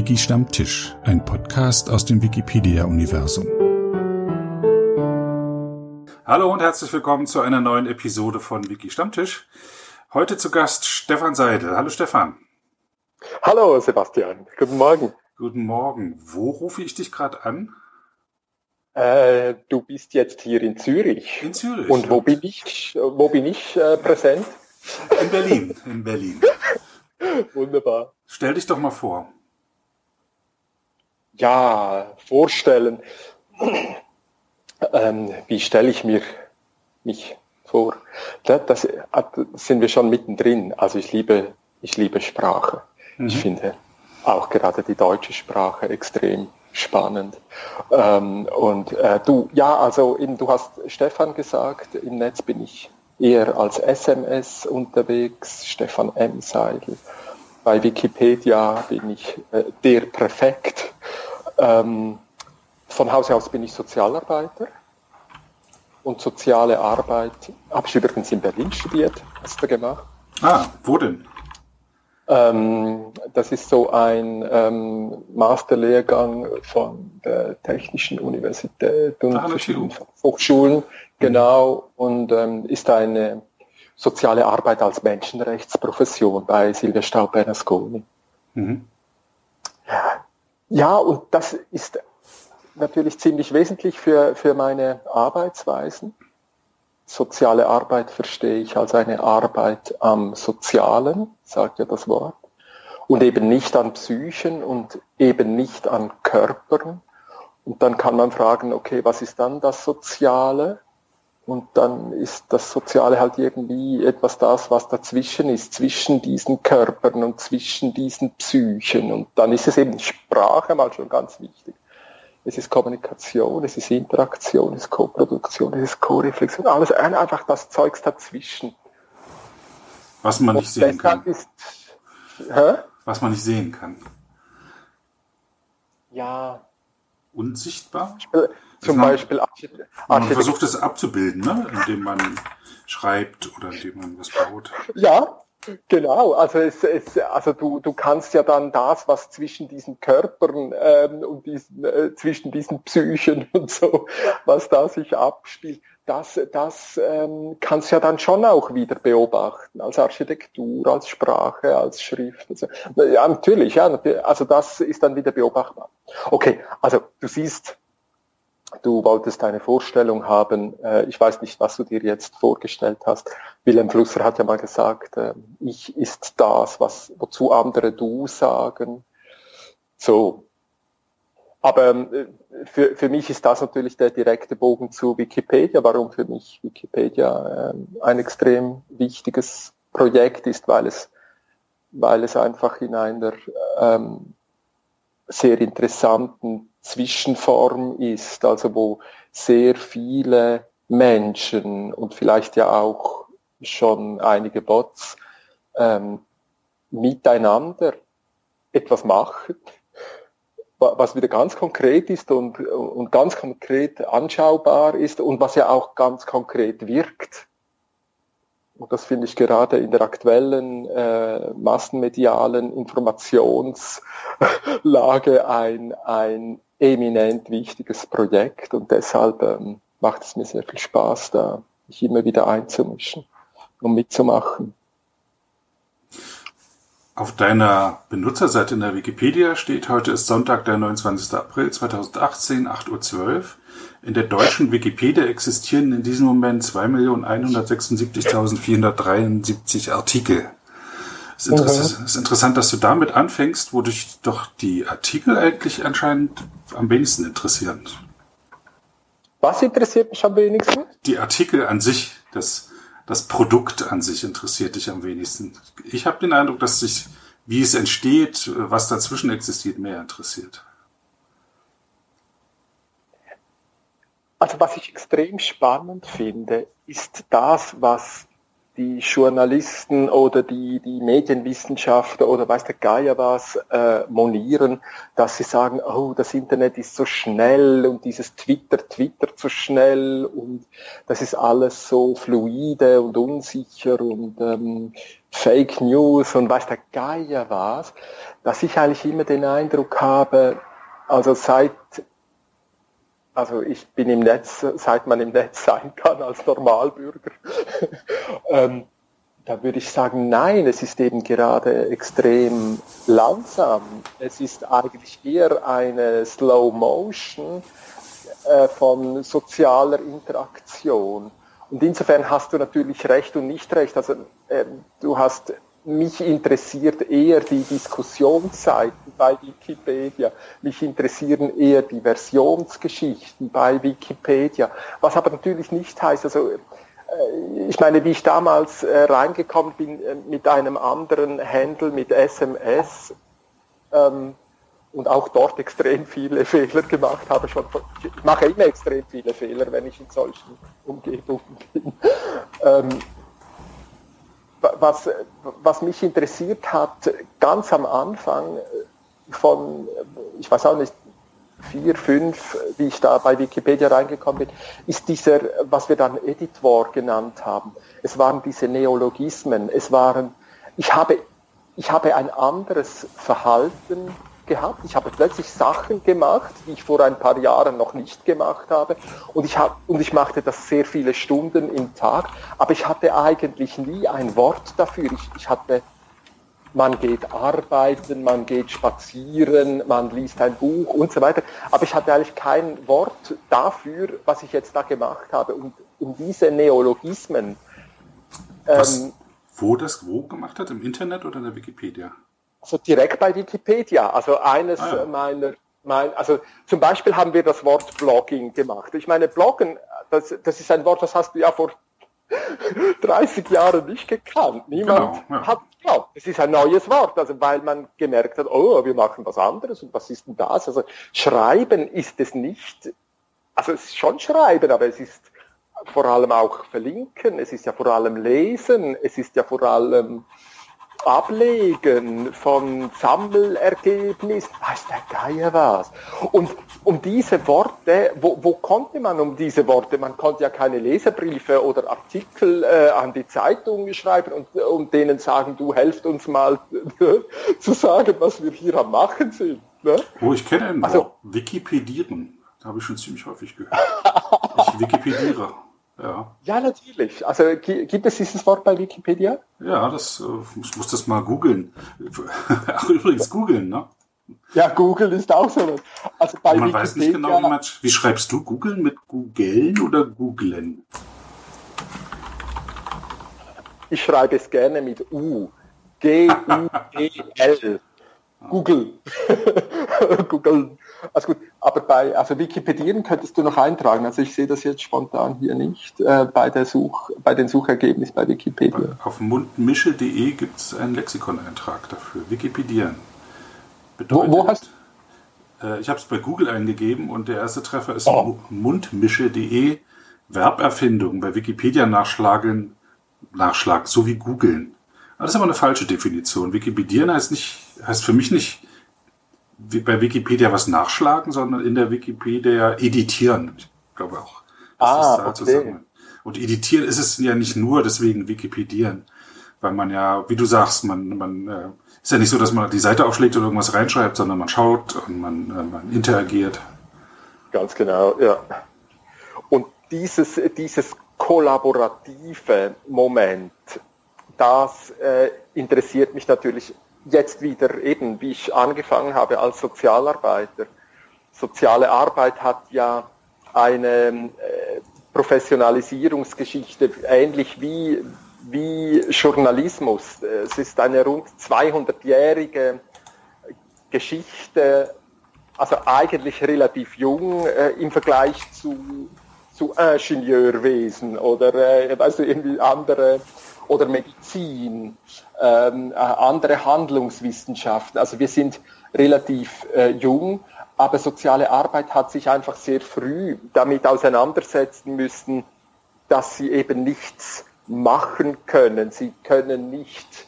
Wiki Stammtisch, ein Podcast aus dem Wikipedia-Universum. Hallo und herzlich willkommen zu einer neuen Episode von Wiki Stammtisch. Heute zu Gast Stefan Seidel. Hallo Stefan. Hallo Sebastian. Guten Morgen. Guten Morgen. Wo rufe ich dich gerade an? Äh, du bist jetzt hier in Zürich. In Zürich. Und wo bin ich, wo bin ich äh, präsent? In Berlin. In Berlin. Wunderbar. Stell dich doch mal vor. Ja, vorstellen. ähm, wie stelle ich mir mich vor? Das, das, sind wir schon mittendrin. Also ich liebe, ich liebe Sprache. Mhm. Ich finde auch gerade die deutsche Sprache extrem spannend. Ähm, und äh, du, ja, also eben, du hast Stefan gesagt, im Netz bin ich eher als SMS unterwegs, Stefan M. Seidel. Bei Wikipedia bin ich äh, der Präfekt. Ähm, von Hause aus bin ich Sozialarbeiter und soziale Arbeit habe ich übrigens in Berlin studiert, hast du gemacht. Ah, wo denn? Ähm, das ist so ein ähm, Masterlehrgang von der Technischen Universität und verschiedenen Hochschulen, mhm. genau, und ähm, ist eine soziale Arbeit als Menschenrechtsprofession bei Silvia Staub-Bernasconi. Mhm. Ja, und das ist natürlich ziemlich wesentlich für, für meine Arbeitsweisen. Soziale Arbeit verstehe ich als eine Arbeit am Sozialen, sagt ja das Wort, und eben nicht an Psychen und eben nicht an Körpern. Und dann kann man fragen, okay, was ist dann das Soziale? Und dann ist das Soziale halt irgendwie etwas das, was dazwischen ist, zwischen diesen Körpern und zwischen diesen Psychen. Und dann ist es eben Sprache mal schon ganz wichtig. Es ist Kommunikation, es ist Interaktion, es ist Co-Produktion, es ist Co-Reflexion, alles einfach das Zeugs dazwischen. Was man nicht sehen kann. Ist, Was man nicht sehen kann. Ja. Unsichtbar? Zum man, Beispiel Architektur. Man versucht es abzubilden, ne? indem man schreibt oder indem man was baut. Ja, genau. Also, es, es, also du, du kannst ja dann das, was zwischen diesen Körpern ähm, und diesen, äh, zwischen diesen Psychen und so, was da sich abspielt, das, das ähm, kannst du ja dann schon auch wieder beobachten, als Architektur, als Sprache, als Schrift. Also, ja, natürlich, ja, also das ist dann wieder beobachtbar. Okay, also du siehst, Du wolltest eine Vorstellung haben. Äh, ich weiß nicht, was du dir jetzt vorgestellt hast. Wilhelm Flusser hat ja mal gesagt, äh, ich ist das, was, wozu andere du sagen. So. Aber äh, für, für mich ist das natürlich der direkte Bogen zu Wikipedia. Warum für mich Wikipedia ein extrem wichtiges Projekt ist, weil es, weil es einfach in einer ähm, sehr interessanten Zwischenform ist, also wo sehr viele Menschen und vielleicht ja auch schon einige Bots ähm, miteinander etwas machen, was wieder ganz konkret ist und, und ganz konkret anschaubar ist und was ja auch ganz konkret wirkt. Und das finde ich gerade in der aktuellen äh, massenmedialen Informationslage ein, ein eminent wichtiges Projekt und deshalb ähm, macht es mir sehr viel Spaß, da mich immer wieder einzumischen und mitzumachen. Auf deiner Benutzerseite in der Wikipedia steht, heute ist Sonntag, der 29. April 2018, 8.12 Uhr. In der deutschen Wikipedia existieren in diesem Moment 2.176.473 Artikel. Es ist, interessant, mhm. ist interessant, dass du damit anfängst, wo dich doch die Artikel eigentlich anscheinend am wenigsten interessieren. Was interessiert mich am wenigsten? Die Artikel an sich, das, das Produkt an sich interessiert dich am wenigsten. Ich habe den Eindruck, dass sich, wie es entsteht, was dazwischen existiert, mehr interessiert. Also was ich extrem spannend finde, ist das, was die Journalisten oder die, die Medienwissenschaftler oder weiß der Geier was äh, monieren, dass sie sagen, oh, das Internet ist so schnell und dieses Twitter Twitter zu schnell und das ist alles so fluide und unsicher und ähm, Fake News und weiß der Geier was, dass ich eigentlich immer den Eindruck habe, also seit also ich bin im Netz, seit man im Netz sein kann als Normalbürger, ähm, da würde ich sagen, nein, es ist eben gerade extrem langsam. Es ist eigentlich eher eine Slow Motion äh, von sozialer Interaktion. Und insofern hast du natürlich recht und nicht recht. Also äh, du hast mich interessiert eher die Diskussionsseiten bei Wikipedia. Mich interessieren eher die Versionsgeschichten bei Wikipedia. Was aber natürlich nicht heißt, also äh, ich meine, wie ich damals äh, reingekommen bin äh, mit einem anderen Handle, mit SMS, ähm, und auch dort extrem viele Fehler gemacht habe. Schon, ich mache immer extrem viele Fehler, wenn ich in solchen Umgebungen bin. Ähm, was, was mich interessiert hat, ganz am Anfang von, ich weiß auch nicht, vier, fünf, wie ich da bei Wikipedia reingekommen bin, ist dieser, was wir dann Editor genannt haben. Es waren diese Neologismen. Es waren, ich habe, ich habe ein anderes Verhalten gehabt. Ich habe plötzlich Sachen gemacht, die ich vor ein paar Jahren noch nicht gemacht habe. Und ich, hab, und ich machte das sehr viele Stunden im Tag. Aber ich hatte eigentlich nie ein Wort dafür. Ich, ich hatte, man geht arbeiten, man geht spazieren, man liest ein Buch und so weiter. Aber ich hatte eigentlich kein Wort dafür, was ich jetzt da gemacht habe. Und um diese Neologismen. Ähm, wo das wo gemacht hat? Im Internet oder in der Wikipedia? Also direkt bei Wikipedia. Also eines ah, meiner, mein, also zum Beispiel haben wir das Wort Blogging gemacht. Ich meine, Bloggen, das, das ist ein Wort, das hast du ja vor 30 Jahren nicht gekannt. Niemand genau, ja. hat geglaubt. Es ist ein neues Wort, also weil man gemerkt hat, oh, wir machen was anderes und was ist denn das? Also Schreiben ist es nicht, also es ist schon Schreiben, aber es ist vor allem auch Verlinken, es ist ja vor allem Lesen, es ist ja vor allem Ablegen von Sammelergebnissen, weiß der Geier was. Und um diese Worte, wo, wo konnte man um diese Worte? Man konnte ja keine Leserbriefe oder Artikel äh, an die Zeitung schreiben und, und denen sagen, du helft uns mal zu sagen, was wir hier am Machen sind. Ne? Oh, ich kenne einen also, Wikipedieren. Habe ich schon ziemlich häufig gehört. ich wikipediere. Ja. ja, natürlich. Also gibt es dieses Wort bei Wikipedia? Ja, das, äh, ich muss das mal googeln. Ach, übrigens googeln, ne? Ja, Google ist auch so. Also bei man Wikipedia, weiß nicht genau, wie, man, wie schreibst du googeln mit googeln oder googlen? Ich schreibe es gerne mit U. G-U-E-L. Google. Google. Also gut, aber bei also Wikipedieren könntest du noch eintragen. Also ich sehe das jetzt spontan hier nicht äh, bei der Such, bei den Suchergebnissen bei Wikipedia. Auf mundmische.de gibt es einen Lexikoneintrag dafür. Wikipedieren. Bedeutet, wo, wo hast äh, Ich habe es bei Google eingegeben und der erste Treffer ist oh. mundmische.de Verberfindung. Bei Wikipedia nachschlagen, Nachschlag, so wie googeln. Das ist aber eine falsche Definition. Wikipedieren heißt nicht, heißt für mich nicht bei Wikipedia was nachschlagen, sondern in der Wikipedia editieren. Ich glaube auch. ah, da okay. zusammen. Und editieren ist es ja nicht nur deswegen Wikipedieren, weil man ja, wie du sagst, man, man äh, ist ja nicht so, dass man die Seite aufschlägt oder irgendwas reinschreibt, sondern man schaut und man, äh, man interagiert. Ganz genau, ja. Und dieses, dieses kollaborative Moment, das äh, interessiert mich natürlich jetzt wieder eben, wie ich angefangen habe als Sozialarbeiter. Soziale Arbeit hat ja eine äh, Professionalisierungsgeschichte, ähnlich wie, wie Journalismus. Es ist eine rund 200-jährige Geschichte, also eigentlich relativ jung äh, im Vergleich zu, zu Ingenieurwesen oder äh, also irgendwie andere oder Medizin, ähm, äh, andere Handlungswissenschaften. Also wir sind relativ äh, jung, aber soziale Arbeit hat sich einfach sehr früh damit auseinandersetzen müssen, dass sie eben nichts machen können. Sie können nicht,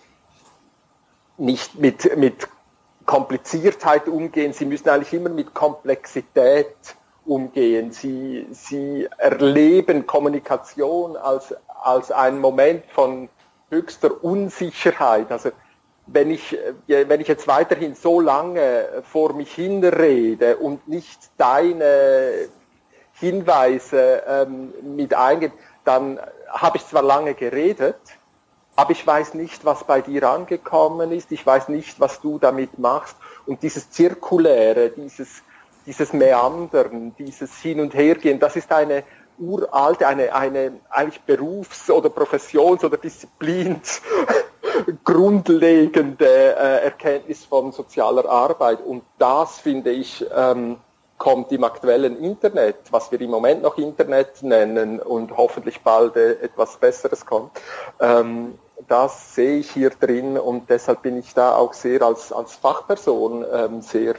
nicht mit, mit Kompliziertheit umgehen, sie müssen eigentlich immer mit Komplexität umgehen. Sie, sie erleben Kommunikation als, als einen Moment von höchster Unsicherheit. Also wenn ich, wenn ich jetzt weiterhin so lange vor mich hinrede und nicht deine Hinweise ähm, mit eingehe, dann habe ich zwar lange geredet, aber ich weiß nicht, was bei dir angekommen ist, ich weiß nicht, was du damit machst. Und dieses Zirkuläre, dieses, dieses Meandern, dieses Hin- und Hergehen, das ist eine uralte, eine, eine eigentlich Berufs- oder Professions- oder Disziplins grundlegende äh, Erkenntnis von sozialer Arbeit. Und das finde ich, ähm, kommt im aktuellen Internet, was wir im Moment noch Internet nennen und hoffentlich bald äh, etwas Besseres kommt. Ähm, das sehe ich hier drin und deshalb bin ich da auch sehr als, als Fachperson ähm, sehr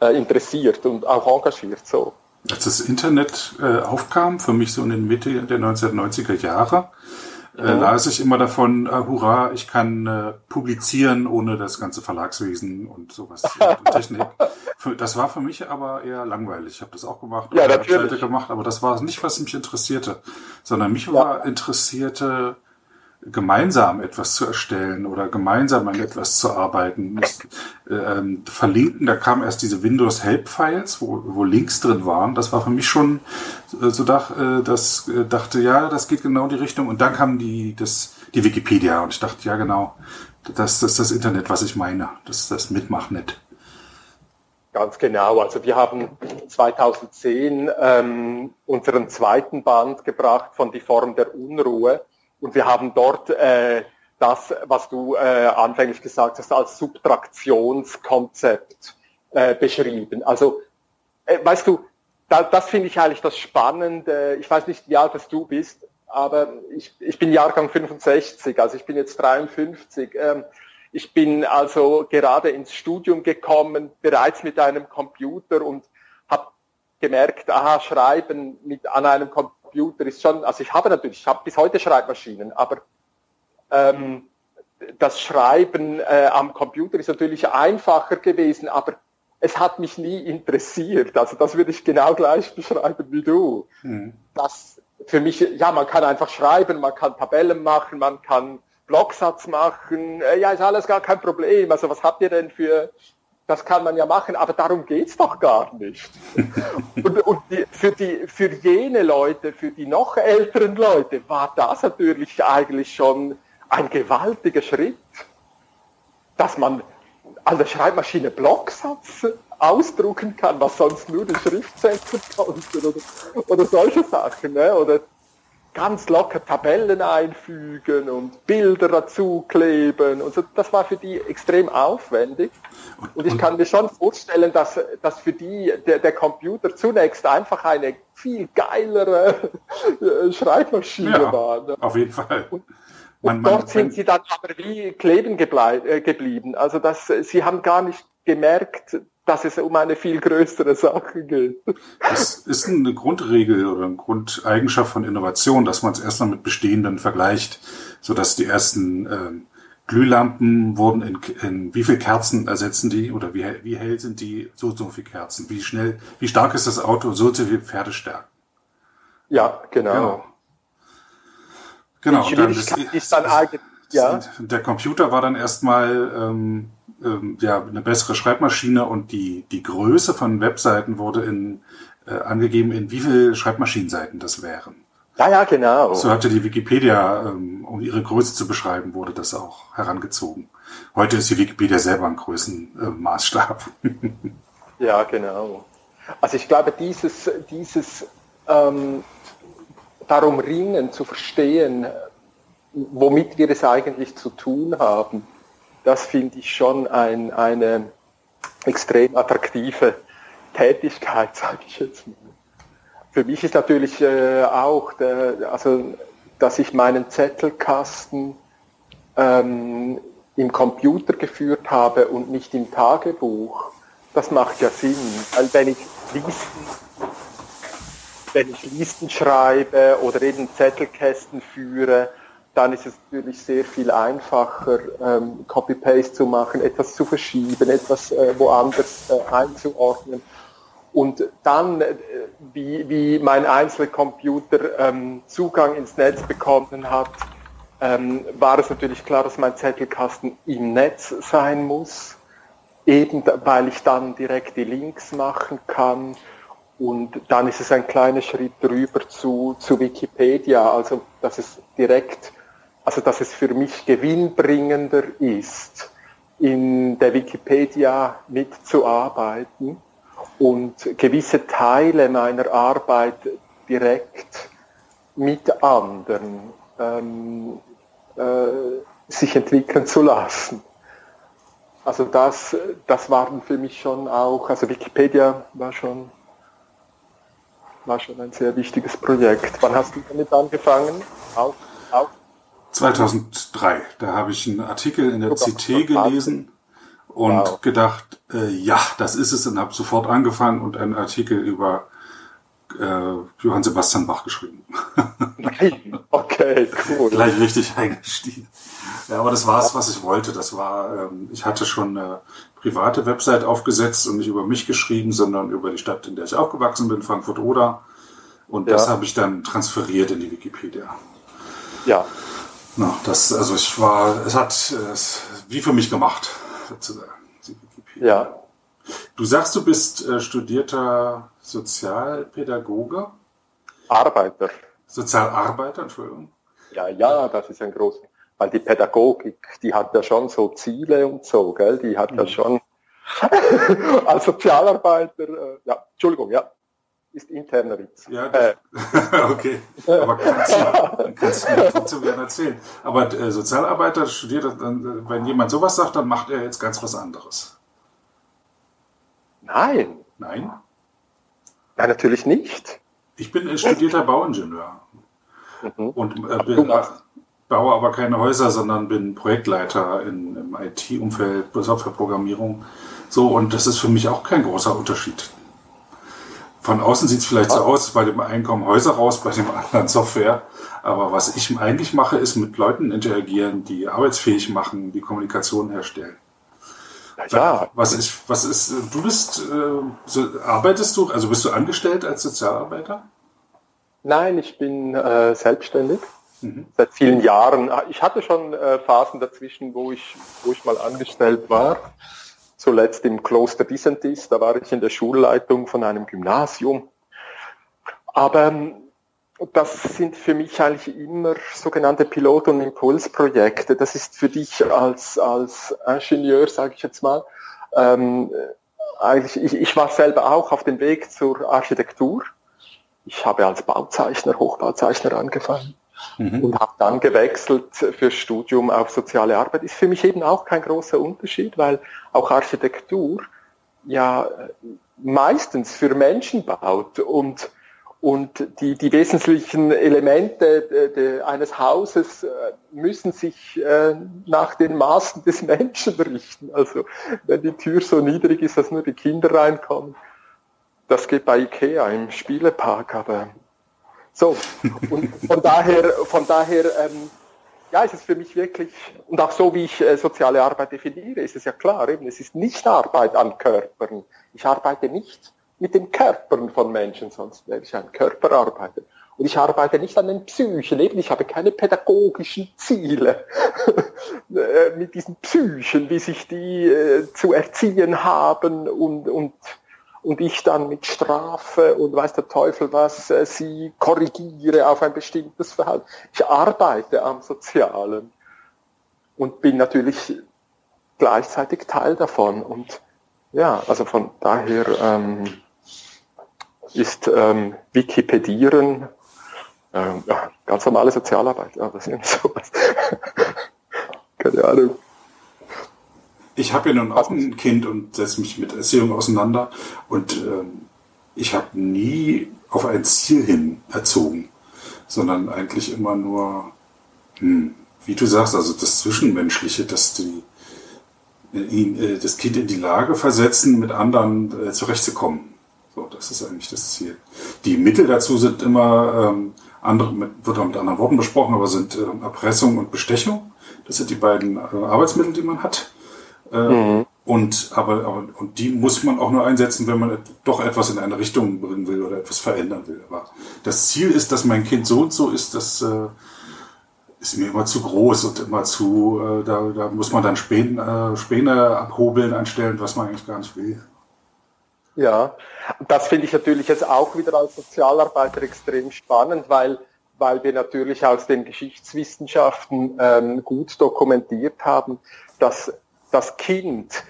äh, interessiert und auch engagiert so. Als das Internet äh, aufkam, für mich so in den Mitte der 1990er Jahre, äh, las ich immer davon, äh, hurra, ich kann äh, publizieren ohne das ganze Verlagswesen und sowas, und Technik. Für, das war für mich aber eher langweilig. Ich habe das auch gemacht, ja, natürlich. gemacht, aber das war nicht, was mich interessierte, sondern mich ja. war interessierte gemeinsam etwas zu erstellen oder gemeinsam an etwas zu arbeiten. Ich, äh, verlinken, da kamen erst diese Windows Help Files, wo, wo Links drin waren. Das war für mich schon äh, so dach, äh, das äh, dachte, ja, das geht genau die Richtung. Und dann kam die, das, die Wikipedia und ich dachte, ja genau, das, das ist das Internet, was ich meine. Das ist das Mitmachnet. Ganz genau. Also wir haben 2010 ähm, unseren zweiten Band gebracht von Die Form der Unruhe und wir haben dort äh, das, was du äh, anfänglich gesagt hast, als Subtraktionskonzept äh, beschrieben. Also, äh, weißt du, da, das finde ich eigentlich das Spannende. Ich weiß nicht, wie alt du bist, aber ich, ich bin Jahrgang 65, also ich bin jetzt 53. Ähm, ich bin also gerade ins Studium gekommen, bereits mit einem Computer und habe gemerkt, aha, Schreiben mit an einem Computer Computer ist schon, also ich habe natürlich, ich habe bis heute Schreibmaschinen, aber ähm, das Schreiben äh, am Computer ist natürlich einfacher gewesen, aber es hat mich nie interessiert. Also das würde ich genau gleich beschreiben wie du. Mhm. Das für mich, ja, man kann einfach schreiben, man kann Tabellen machen, man kann Blocksatz machen, äh, ja, ist alles gar kein Problem. Also was habt ihr denn für das kann man ja machen, aber darum geht's doch gar nicht. und, und die, für, die, für jene Leute, für die noch älteren Leute, war das natürlich eigentlich schon ein gewaltiger Schritt, dass man an der Schreibmaschine Blocksatz ausdrucken kann, was sonst nur die Schriftsetzer konnten oder, oder solche Sachen. Ne? Oder ganz locker Tabellen einfügen und Bilder dazu kleben und so. Das war für die extrem aufwendig. Und ich kann mir schon vorstellen, dass, dass für die der, der Computer zunächst einfach eine viel geilere äh, Schreibmaschine ja, war. Ne? Auf jeden Fall. Und, und man, dort man, sind sie dann aber wie kleben äh, geblieben. Also dass sie haben gar nicht gemerkt, dass es um eine viel größere Sache geht. Das ist eine Grundregel oder eine Grundeigenschaft von Innovation, dass man es erstmal mit bestehenden vergleicht, sodass die ersten äh, Glühlampen wurden in, in wie viel Kerzen ersetzen die oder wie, wie hell sind die so so viel Kerzen, wie schnell, wie stark ist das Auto, so so viel Pferdestärke. Ja, genau. Genau. genau dann ist, ist dann ja. Der Computer war dann erstmal ähm, ähm, ja, eine bessere Schreibmaschine und die, die Größe von Webseiten wurde in, äh, angegeben, in wie viele Schreibmaschinenseiten das wären. Ja, ja, genau. So hatte die Wikipedia, ähm, um ihre Größe zu beschreiben, wurde das auch herangezogen. Heute ist die Wikipedia selber ein Größenmaßstab. Äh, ja, genau. Also ich glaube, dieses, dieses ähm, darum ringen zu verstehen, womit wir es eigentlich zu tun haben, das finde ich schon ein, eine extrem attraktive Tätigkeit, sage ich jetzt mal. Für mich ist natürlich äh, auch, der, also, dass ich meinen Zettelkasten ähm, im Computer geführt habe und nicht im Tagebuch, das macht ja Sinn. Weil wenn ich Listen, wenn ich Listen schreibe oder eben Zettelkästen führe, dann ist es natürlich sehr viel einfacher, ähm, Copy-Paste zu machen, etwas zu verschieben, etwas äh, woanders äh, einzuordnen. Und dann, äh, wie, wie mein Einzelcomputer ähm, Zugang ins Netz bekommen hat, ähm, war es natürlich klar, dass mein Zettelkasten im Netz sein muss, eben weil ich dann direkt die Links machen kann. Und dann ist es ein kleiner Schritt drüber zu, zu Wikipedia, also dass es direkt, also dass es für mich gewinnbringender ist, in der Wikipedia mitzuarbeiten und gewisse Teile meiner Arbeit direkt mit anderen ähm, äh, sich entwickeln zu lassen. Also das, das waren für mich schon auch, also Wikipedia war schon, war schon ein sehr wichtiges Projekt. Wann hast du damit angefangen? Auch, auch? 2003, da habe ich einen Artikel in der CT gelesen und wow. gedacht, äh, ja, das ist es und habe sofort angefangen und einen Artikel über äh, Johann Sebastian Bach geschrieben. okay, cool. Gleich richtig eingestiegen. Ja, aber das war es, was ich wollte. Das war, ähm, ich hatte schon eine private Website aufgesetzt und nicht über mich geschrieben, sondern über die Stadt, in der ich aufgewachsen bin, Frankfurt Oder. Und ja. das habe ich dann transferiert in die Wikipedia. Ja. Na, das, also ich war, es hat es wie für mich gemacht, sozusagen. Ja. Du sagst, du bist äh, studierter Sozialpädagoge? Arbeiter. Sozialarbeiter, Entschuldigung. Ja, ja, das ist ein großes, weil die Pädagogik, die hat ja schon so Ziele und so, gell? Die hat mhm. ja schon als Sozialarbeiter, äh, ja, Entschuldigung, ja, ist interner Witz. Ja, äh. okay. Aber kannst du, kannst du mir trotzdem gerne erzählen. Aber äh, Sozialarbeiter studiert, dann, wenn jemand sowas sagt, dann macht er jetzt ganz was anderes. Nein. Nein? Nein, natürlich nicht. Ich bin studierter Bauingenieur. Mhm. Und äh, bin, baue aber keine Häuser, sondern bin Projektleiter in, im IT-Umfeld, Softwareprogrammierung. So, und das ist für mich auch kein großer Unterschied. Von außen sieht es vielleicht so aus, bei dem einen kommen Häuser raus, bei dem anderen Software. Aber was ich eigentlich mache, ist mit Leuten interagieren, die arbeitsfähig machen, die Kommunikation herstellen. Ja. Was ist, was ist, du bist, äh, arbeitest du, also bist du angestellt als Sozialarbeiter? Nein, ich bin äh, selbstständig. Mhm. Seit vielen Jahren. Ich hatte schon äh, Phasen dazwischen, wo ich, wo ich mal angestellt war. Zuletzt im Kloster Disentis, da war ich in der Schulleitung von einem Gymnasium. Aber ähm, das sind für mich eigentlich immer sogenannte Pilot- und Impulsprojekte. Das ist für dich als, als Ingenieur, sage ich jetzt mal, ähm, eigentlich, ich, ich war selber auch auf dem Weg zur Architektur. Ich habe als Bauzeichner, Hochbauzeichner angefangen mhm. und habe dann gewechselt fürs Studium auf soziale Arbeit. Ist für mich eben auch kein großer Unterschied, weil auch Architektur ja meistens für Menschen baut und und die, die wesentlichen Elemente de, de, eines Hauses äh, müssen sich äh, nach den Maßen des Menschen richten. Also wenn die Tür so niedrig ist, dass nur die Kinder reinkommen, das geht bei Ikea im Spielepark, aber so. Und von daher, von daher ähm, ja, ist es für mich wirklich, und auch so wie ich äh, soziale Arbeit definiere, ist es ja klar, eben, es ist nicht Arbeit an Körpern. Ich arbeite nicht mit den Körpern von Menschen, sonst wäre ich ein Körperarbeiter. Und ich arbeite nicht an den Psychen, eben ich habe keine pädagogischen Ziele äh, mit diesen Psychen, wie sich die äh, zu erziehen haben und, und, und ich dann mit Strafe und weiß der Teufel was, äh, sie korrigiere auf ein bestimmtes Verhalten. Ich arbeite am Sozialen und bin natürlich gleichzeitig Teil davon und ja, also von daher ähm, ist ähm, Wikipedieren, ähm, ja, ganz normale Sozialarbeit, ja, das ist sowas. Keine Ahnung. Ich habe ja nun auch ein Kind und setze mich mit Erziehung auseinander und ähm, ich habe nie auf ein Ziel hin erzogen, sondern eigentlich immer nur, hm, wie du sagst, also das Zwischenmenschliche, dass die ihn, äh, das Kind in die Lage versetzen, mit anderen äh, zurechtzukommen. So, das ist eigentlich das Ziel. Die Mittel dazu sind immer ähm, andere, mit, wird auch mit anderen Worten besprochen, aber sind äh, Erpressung und Bestechung. Das sind die beiden äh, Arbeitsmittel, die man hat. Äh, mhm. Und aber, aber und die muss man auch nur einsetzen, wenn man doch etwas in eine Richtung bringen will oder etwas verändern will. Aber das Ziel ist, dass mein Kind so und so ist, das äh, ist mir immer zu groß und immer zu, äh, da, da muss man dann Späne, äh, Späne abhobeln anstellen, was man eigentlich gar nicht will. Ja, das finde ich natürlich jetzt auch wieder als Sozialarbeiter extrem spannend, weil, weil wir natürlich aus den Geschichtswissenschaften ähm, gut dokumentiert haben, dass das Kind,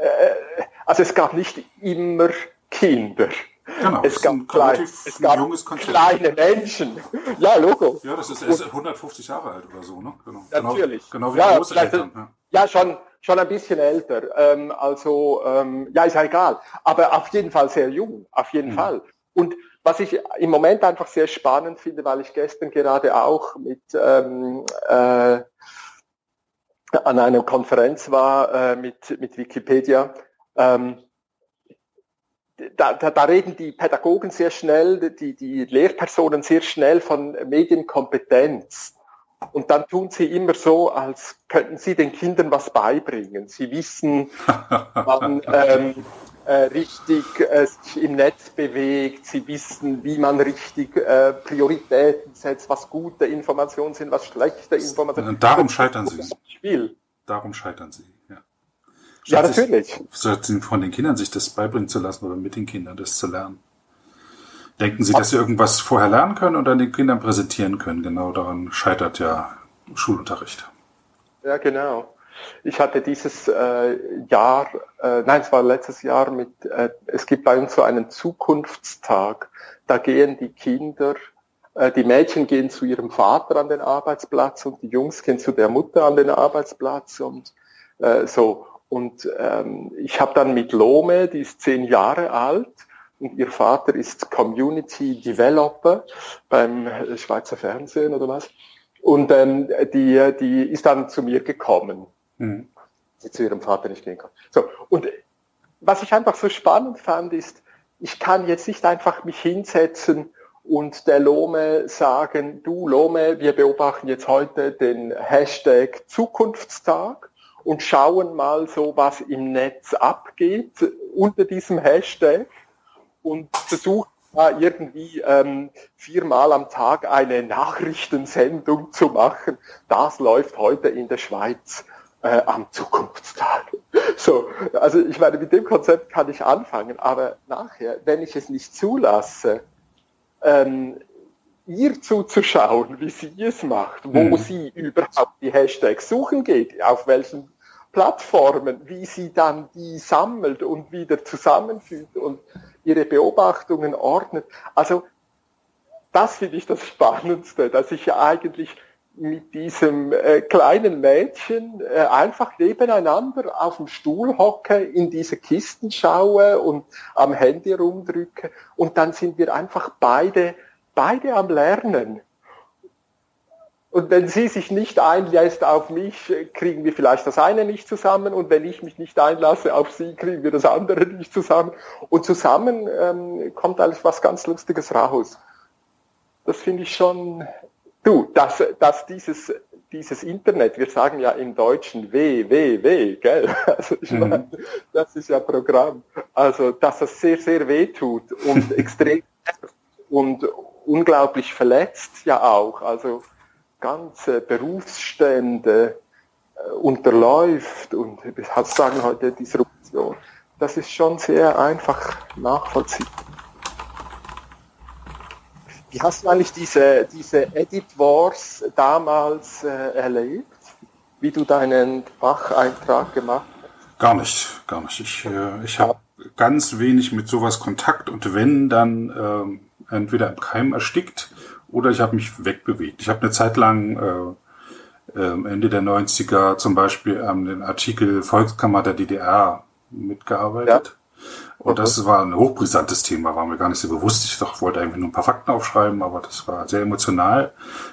äh, also es gab nicht immer Kinder. Genau, es gab, klein, es gab kleine Menschen. Ja, Logo. Ja, das ist erst 150 Jahre alt oder so, ne? Genau. Natürlich. Genau, genau wie ja, Großeltern. Ja. ja, schon, schon ein bisschen älter. Ähm, also, ähm, ja, ist ja egal. Aber auf jeden Fall sehr jung, auf jeden mhm. Fall. Und was ich im Moment einfach sehr spannend finde, weil ich gestern gerade auch mit ähm, äh, an einer Konferenz war äh, mit, mit Wikipedia, ähm, da, da, da reden die Pädagogen sehr schnell, die, die Lehrpersonen sehr schnell von Medienkompetenz. Und dann tun sie immer so, als könnten sie den Kindern was beibringen. Sie wissen, wann ähm, äh, richtig äh, sich im Netz bewegt. Sie wissen, wie man richtig äh, Prioritäten setzt, was gute Informationen sind, was schlechte Informationen sind. Darum scheitern sie. Spiel. Darum scheitern sie, ja. ja, natürlich. Statt von den Kindern sich das beibringen zu lassen oder mit den Kindern das zu lernen. Denken Sie, dass Sie irgendwas vorher lernen können und dann den Kindern präsentieren können? Genau daran scheitert ja Schulunterricht. Ja, genau. Ich hatte dieses äh, Jahr, äh, nein, es war letztes Jahr mit, äh, es gibt bei uns so einen Zukunftstag. Da gehen die Kinder, äh, die Mädchen gehen zu ihrem Vater an den Arbeitsplatz und die Jungs gehen zu der Mutter an den Arbeitsplatz und äh, so. Und ähm, ich habe dann mit Lome, die ist zehn Jahre alt, und ihr Vater ist Community Developer beim Schweizer Fernsehen oder was. Und ähm, die, die ist dann zu mir gekommen, mhm. die zu ihrem Vater nicht gehen kann. So, und was ich einfach so spannend fand, ist, ich kann jetzt nicht einfach mich hinsetzen und der Lome sagen, du Lome, wir beobachten jetzt heute den Hashtag Zukunftstag und schauen mal so, was im Netz abgeht unter diesem Hashtag und versucht da irgendwie ähm, viermal am Tag eine Nachrichtensendung zu machen. Das läuft heute in der Schweiz äh, am Zukunftstag. So, also ich meine, mit dem Konzept kann ich anfangen, aber nachher, wenn ich es nicht zulasse, ähm, ihr zuzuschauen, wie sie es macht, wo mhm. sie überhaupt die Hashtags suchen geht, auf welchen Plattformen, wie sie dann die sammelt und wieder zusammenfügt und ihre Beobachtungen ordnet. Also das finde ich das Spannendste, dass ich eigentlich mit diesem äh, kleinen Mädchen äh, einfach nebeneinander auf dem Stuhl hocke, in diese Kisten schaue und am Handy rumdrücke und dann sind wir einfach beide, beide am Lernen. Und wenn sie sich nicht einlässt auf mich, kriegen wir vielleicht das eine nicht zusammen. Und wenn ich mich nicht einlasse auf sie, kriegen wir das andere nicht zusammen. Und zusammen ähm, kommt alles was ganz Lustiges raus. Das finde ich schon, du, dass, dass dieses, dieses Internet, wir sagen ja im Deutschen W, W, W, gell? Also ich mhm. meine, das ist ja Programm. Also, dass das sehr, sehr weh tut und extrem und unglaublich verletzt ja auch. Also, ganze Berufsstände äh, unterläuft und wir sagen heute Disruption, das ist schon sehr einfach nachvollziehbar. Wie hast du eigentlich diese, diese Edit Wars damals äh, erlebt? Wie du deinen Facheintrag gemacht hast? Gar nicht, gar nicht. Ich, äh, ich habe ganz wenig mit sowas Kontakt und wenn, dann ähm, entweder im Keim erstickt oder ich habe mich wegbewegt. Ich habe eine Zeit lang äh, äh, Ende der 90er zum Beispiel an den Artikel Volkskammer der DDR mitgearbeitet. Ja. Und das war ein hochbrisantes Thema, war mir gar nicht so bewusst. Ich doch, wollte eigentlich nur ein paar Fakten aufschreiben, aber das war sehr emotional.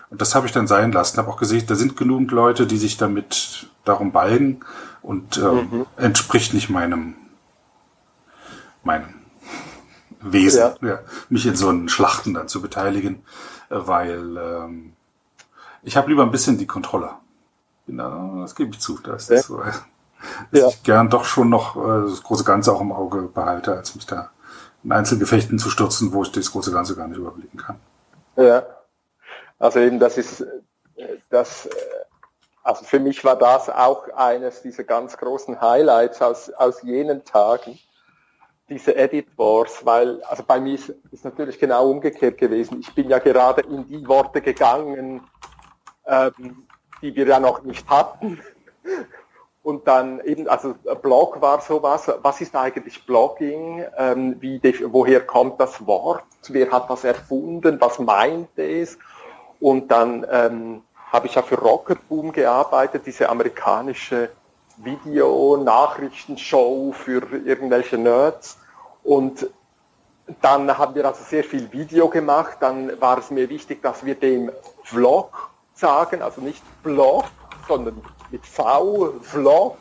Und das habe ich dann sein lassen. Habe auch gesehen, da sind genügend Leute, die sich damit darum balgen und ähm, mhm. entspricht nicht meinem meinem Wesen, ja. ja. mich in so einen Schlachten dann zu beteiligen, äh, weil ähm, ich habe lieber ein bisschen die Kontrolle. Das gebe ich zu. Das ist so, dass ja. ich gern doch schon noch äh, das große Ganze auch im Auge behalte, als mich da in Einzelgefechten zu stürzen, wo ich das große Ganze gar nicht überblicken kann. Ja, also eben das ist das, also für mich war das auch eines dieser ganz großen Highlights aus, aus jenen Tagen diese Edit Wars, weil, also bei mir ist, ist natürlich genau umgekehrt gewesen. Ich bin ja gerade in die Worte gegangen, ähm, die wir ja noch nicht hatten. Und dann eben, also Blog war sowas, was ist eigentlich Blogging, ähm, wie, woher kommt das Wort, wer hat das erfunden, was meint es? Und dann ähm, habe ich ja für Rocket Boom gearbeitet, diese amerikanische Video-Nachrichtenshow für irgendwelche Nerds. Und dann haben wir also sehr viel Video gemacht. Dann war es mir wichtig, dass wir dem Vlog sagen, also nicht Blog, sondern mit V, Vlog,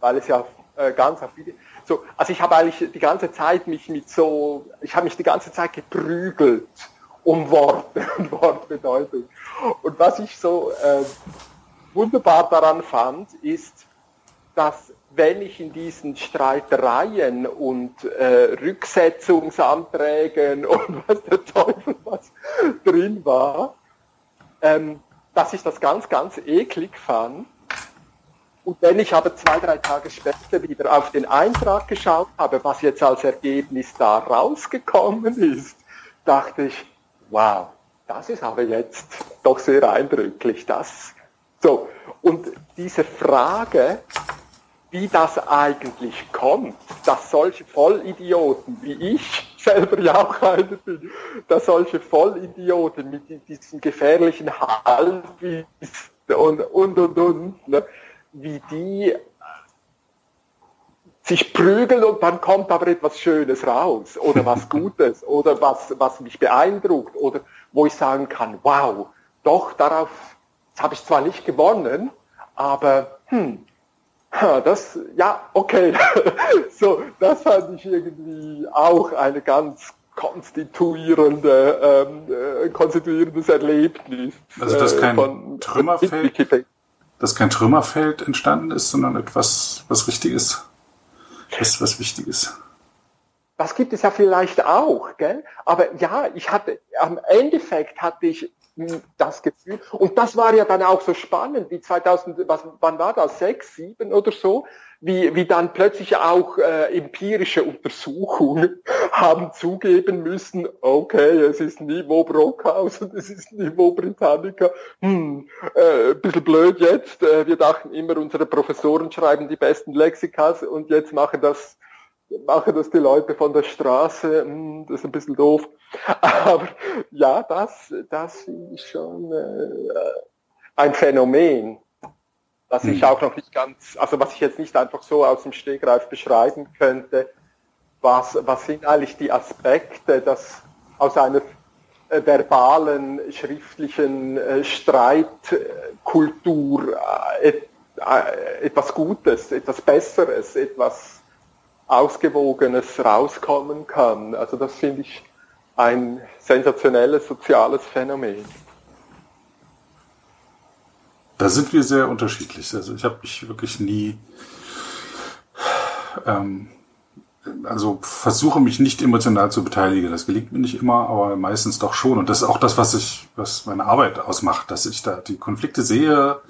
weil es ja äh, ganz auf Video. So, also ich habe eigentlich die ganze Zeit mich mit so, ich habe mich die ganze Zeit geprügelt um Worte und Wortbedeutung. Und was ich so äh, wunderbar daran fand, ist, dass wenn ich in diesen Streitereien und äh, Rücksetzungsanträgen und was der Teufel was drin war, ähm, dass ich das ganz, ganz eklig fand. Und wenn ich aber zwei, drei Tage später wieder auf den Eintrag geschaut habe, was jetzt als Ergebnis da rausgekommen ist, dachte ich, wow, das ist aber jetzt doch sehr eindrücklich. Das, so. Und diese Frage, wie das eigentlich kommt, dass solche Vollidioten wie ich selber ja auch einer bin, dass solche Vollidioten mit diesem gefährlichen Halbwissen und, und, und, und, ne, wie die sich prügeln und dann kommt aber etwas Schönes raus oder was Gutes oder was, was mich beeindruckt oder wo ich sagen kann, wow, doch, darauf habe ich zwar nicht gewonnen, aber hm, das, ja, okay. so, das fand ich irgendwie auch eine ganz konstituierende, ähm, äh, konstituierendes Erlebnis. Also, dass äh, kein von, Trümmerfeld, dass kein Trümmerfeld entstanden ist, sondern etwas, was Richtiges, was, was Wichtiges. Das gibt es ja vielleicht auch, gell? Aber ja, ich hatte, am Endeffekt hatte ich das Gefühl. Und das war ja dann auch so spannend, wie 2000, was, wann war das, sechs, sieben oder so, wie, wie dann plötzlich auch äh, empirische Untersuchungen haben zugeben müssen, okay, es ist Niveau Brockhaus und es ist Niveau Britannica. Hm, äh, bisschen blöd jetzt. Äh, wir dachten immer, unsere Professoren schreiben die besten Lexikas und jetzt machen das machen das die Leute von der Straße, hm, das ist ein bisschen doof. Aber ja, das, das ist schon äh, ein Phänomen, was ich hm. auch noch nicht ganz, also was ich jetzt nicht einfach so aus dem Stegreif beschreiben könnte. Was, was sind eigentlich die Aspekte, dass aus einer äh, verbalen, schriftlichen äh, Streitkultur äh, etwas Gutes, etwas Besseres, etwas Ausgewogenes rauskommen kann. Also das finde ich ein sensationelles soziales Phänomen. Da sind wir sehr unterschiedlich. Also ich habe mich wirklich nie, ähm, also versuche mich nicht emotional zu beteiligen. Das gelingt mir nicht immer, aber meistens doch schon. Und das ist auch das, was ich, was meine Arbeit ausmacht, dass ich da die Konflikte sehe,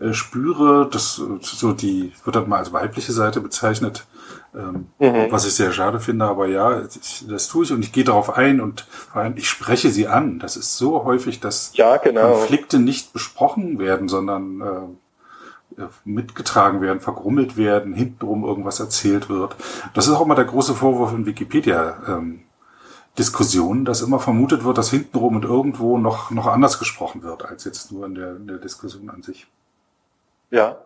äh, spüre, das so die wird dann mal als weibliche Seite bezeichnet, ähm, mhm. Was ich sehr schade finde, aber ja, das tue ich und ich gehe darauf ein und vor allem ich spreche sie an. Das ist so häufig, dass ja, genau. Konflikte nicht besprochen werden, sondern äh, mitgetragen werden, vergrummelt werden, hintenrum irgendwas erzählt wird. Das ist auch immer der große Vorwurf in Wikipedia. Ähm, Diskussionen, dass immer vermutet wird, dass hintenrum und irgendwo noch, noch anders gesprochen wird, als jetzt nur in der, in der Diskussion an sich. Ja,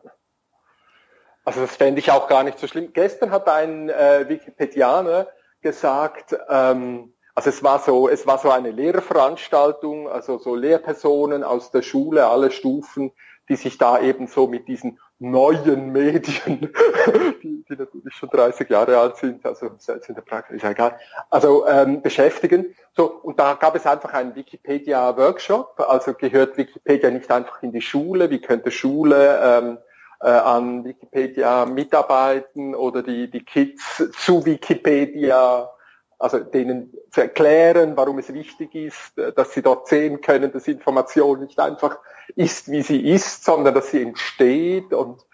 also das fände ich auch gar nicht so schlimm. Gestern hat ein äh, Wikipedianer gesagt, ähm, also es war so, es war so eine Lehrveranstaltung, also so Lehrpersonen aus der Schule, alle Stufen, die sich da eben so mit diesen neuen Medien, die, die natürlich schon 30 Jahre alt sind, also selbst in der Praxis ist egal, also ähm, beschäftigen. So, und da gab es einfach einen Wikipedia-Workshop, also gehört Wikipedia nicht einfach in die Schule, wie könnte Schule ähm, äh, an Wikipedia mitarbeiten oder die, die Kids zu Wikipedia also denen zu erklären, warum es wichtig ist, äh, dass sie dort sehen können, dass Information nicht einfach ist, wie sie ist, sondern dass sie entsteht und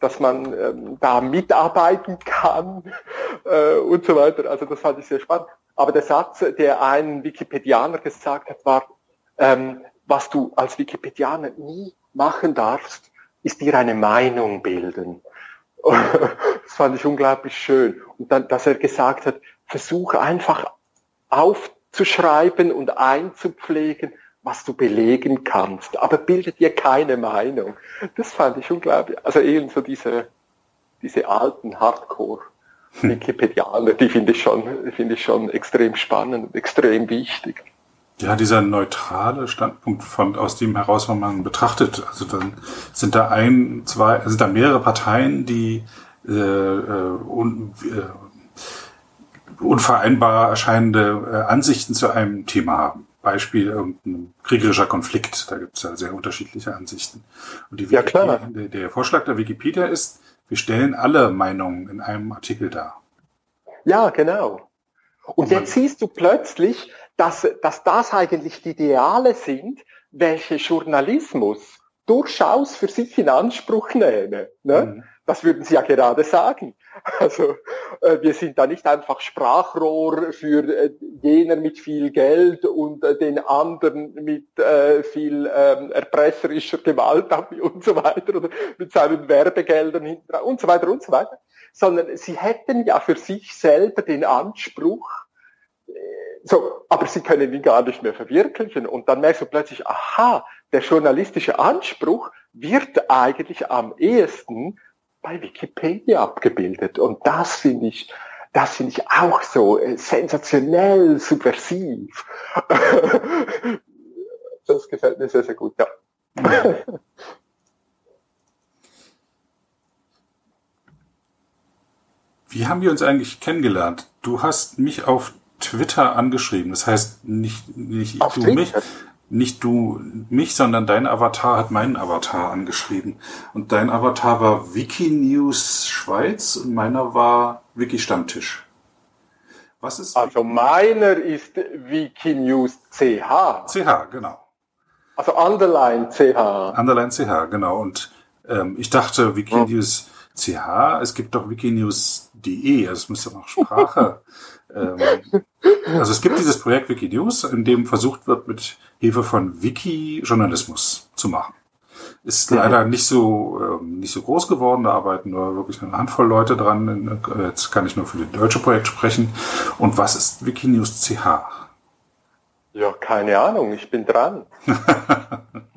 dass man ähm, da mitarbeiten kann äh, und so weiter. Also das fand ich sehr spannend. Aber der Satz, der ein Wikipedianer gesagt hat, war, ähm, was du als Wikipedianer nie machen darfst, ist dir eine Meinung bilden. das fand ich unglaublich schön. Und dann, dass er gesagt hat, versuche einfach aufzuschreiben und einzupflegen, was du belegen kannst, aber bildet dir keine Meinung. Das fand ich unglaublich. Also eben so diese, diese alten Hardcore-Wikipedianer, die finde ich schon, finde ich schon extrem spannend und extrem wichtig. Ja, dieser neutrale Standpunkt von, aus dem heraus, wenn man betrachtet, also dann sind da ein, zwei, sind da mehrere Parteien, die äh, äh, un, äh, unvereinbar erscheinende äh, Ansichten zu einem Thema haben. Beispiel irgendein kriegerischer Konflikt, da gibt es ja sehr unterschiedliche Ansichten. Und die ja, klar. Der, der Vorschlag der Wikipedia ist, wir stellen alle Meinungen in einem Artikel dar. Ja, genau. Und jetzt siehst du plötzlich, dass, dass das eigentlich die Ideale sind, welche Journalismus durchaus für sich in Anspruch nehme. Ne? Mhm. Das würden Sie ja gerade sagen. Also äh, wir sind da nicht einfach Sprachrohr für äh, jener mit viel Geld und äh, den anderen mit äh, viel ähm, erpresserischer Gewalt und so weiter oder mit seinen Werbegeldern hinten und so weiter und so weiter, sondern sie hätten ja für sich selber den Anspruch, so, aber sie können ihn gar nicht mehr verwirklichen. Und dann merkst du plötzlich, aha, der journalistische Anspruch wird eigentlich am ehesten bei Wikipedia abgebildet. Und das finde ich, das finde ich auch so äh, sensationell subversiv. das gefällt mir sehr, sehr gut, ja. Wie haben wir uns eigentlich kennengelernt? Du hast mich auf Twitter angeschrieben. Das heißt, nicht, nicht du Twitter? mich, nicht du mich, sondern dein Avatar hat meinen Avatar angeschrieben. Und dein Avatar war Wikinews Schweiz und meiner war Wiki Stammtisch. Was ist? Also meiner ist Wikinews CH. CH, genau. Also Underline CH. Underline CH, genau. Und ähm, ich dachte Wikinews hm. CH, es gibt doch Wikinews.de, also es müsste noch Sprache. ähm, also es gibt dieses Projekt Wikinews, in dem versucht wird, mit Hilfe von Wiki-Journalismus zu machen. Ist leider nicht so ähm, nicht so groß geworden. Da arbeiten nur wirklich eine Handvoll Leute dran. Jetzt kann ich nur für das deutsche Projekt sprechen. Und was ist Wikinews CH? Ja, keine Ahnung. Ich bin dran.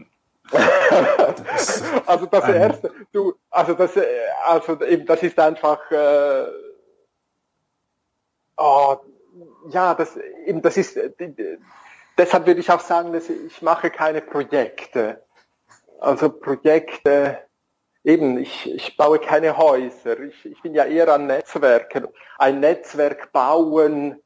also das erste, du, also das, äh, also eben, das ist einfach. Äh, oh, ja, das das ist deshalb würde ich auch sagen, dass ich mache keine Projekte. Also Projekte, eben, ich, ich baue keine Häuser. Ich, ich bin ja eher an Netzwerken. Ein Netzwerk bauen,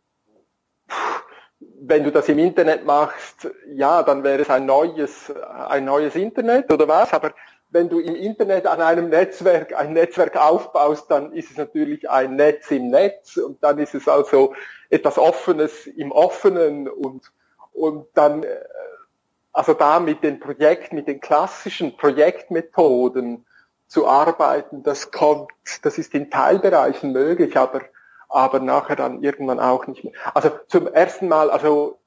wenn du das im Internet machst, ja, dann wäre es ein neues, ein neues Internet oder was, aber wenn du im Internet an einem Netzwerk ein Netzwerk aufbaust, dann ist es natürlich ein Netz im Netz und dann ist es also etwas Offenes im Offenen und und dann, äh, also da mit den Projekten, mit den klassischen Projektmethoden zu arbeiten, das kommt, das ist in Teilbereichen möglich, aber, aber nachher dann irgendwann auch nicht mehr. Also zum ersten Mal, also,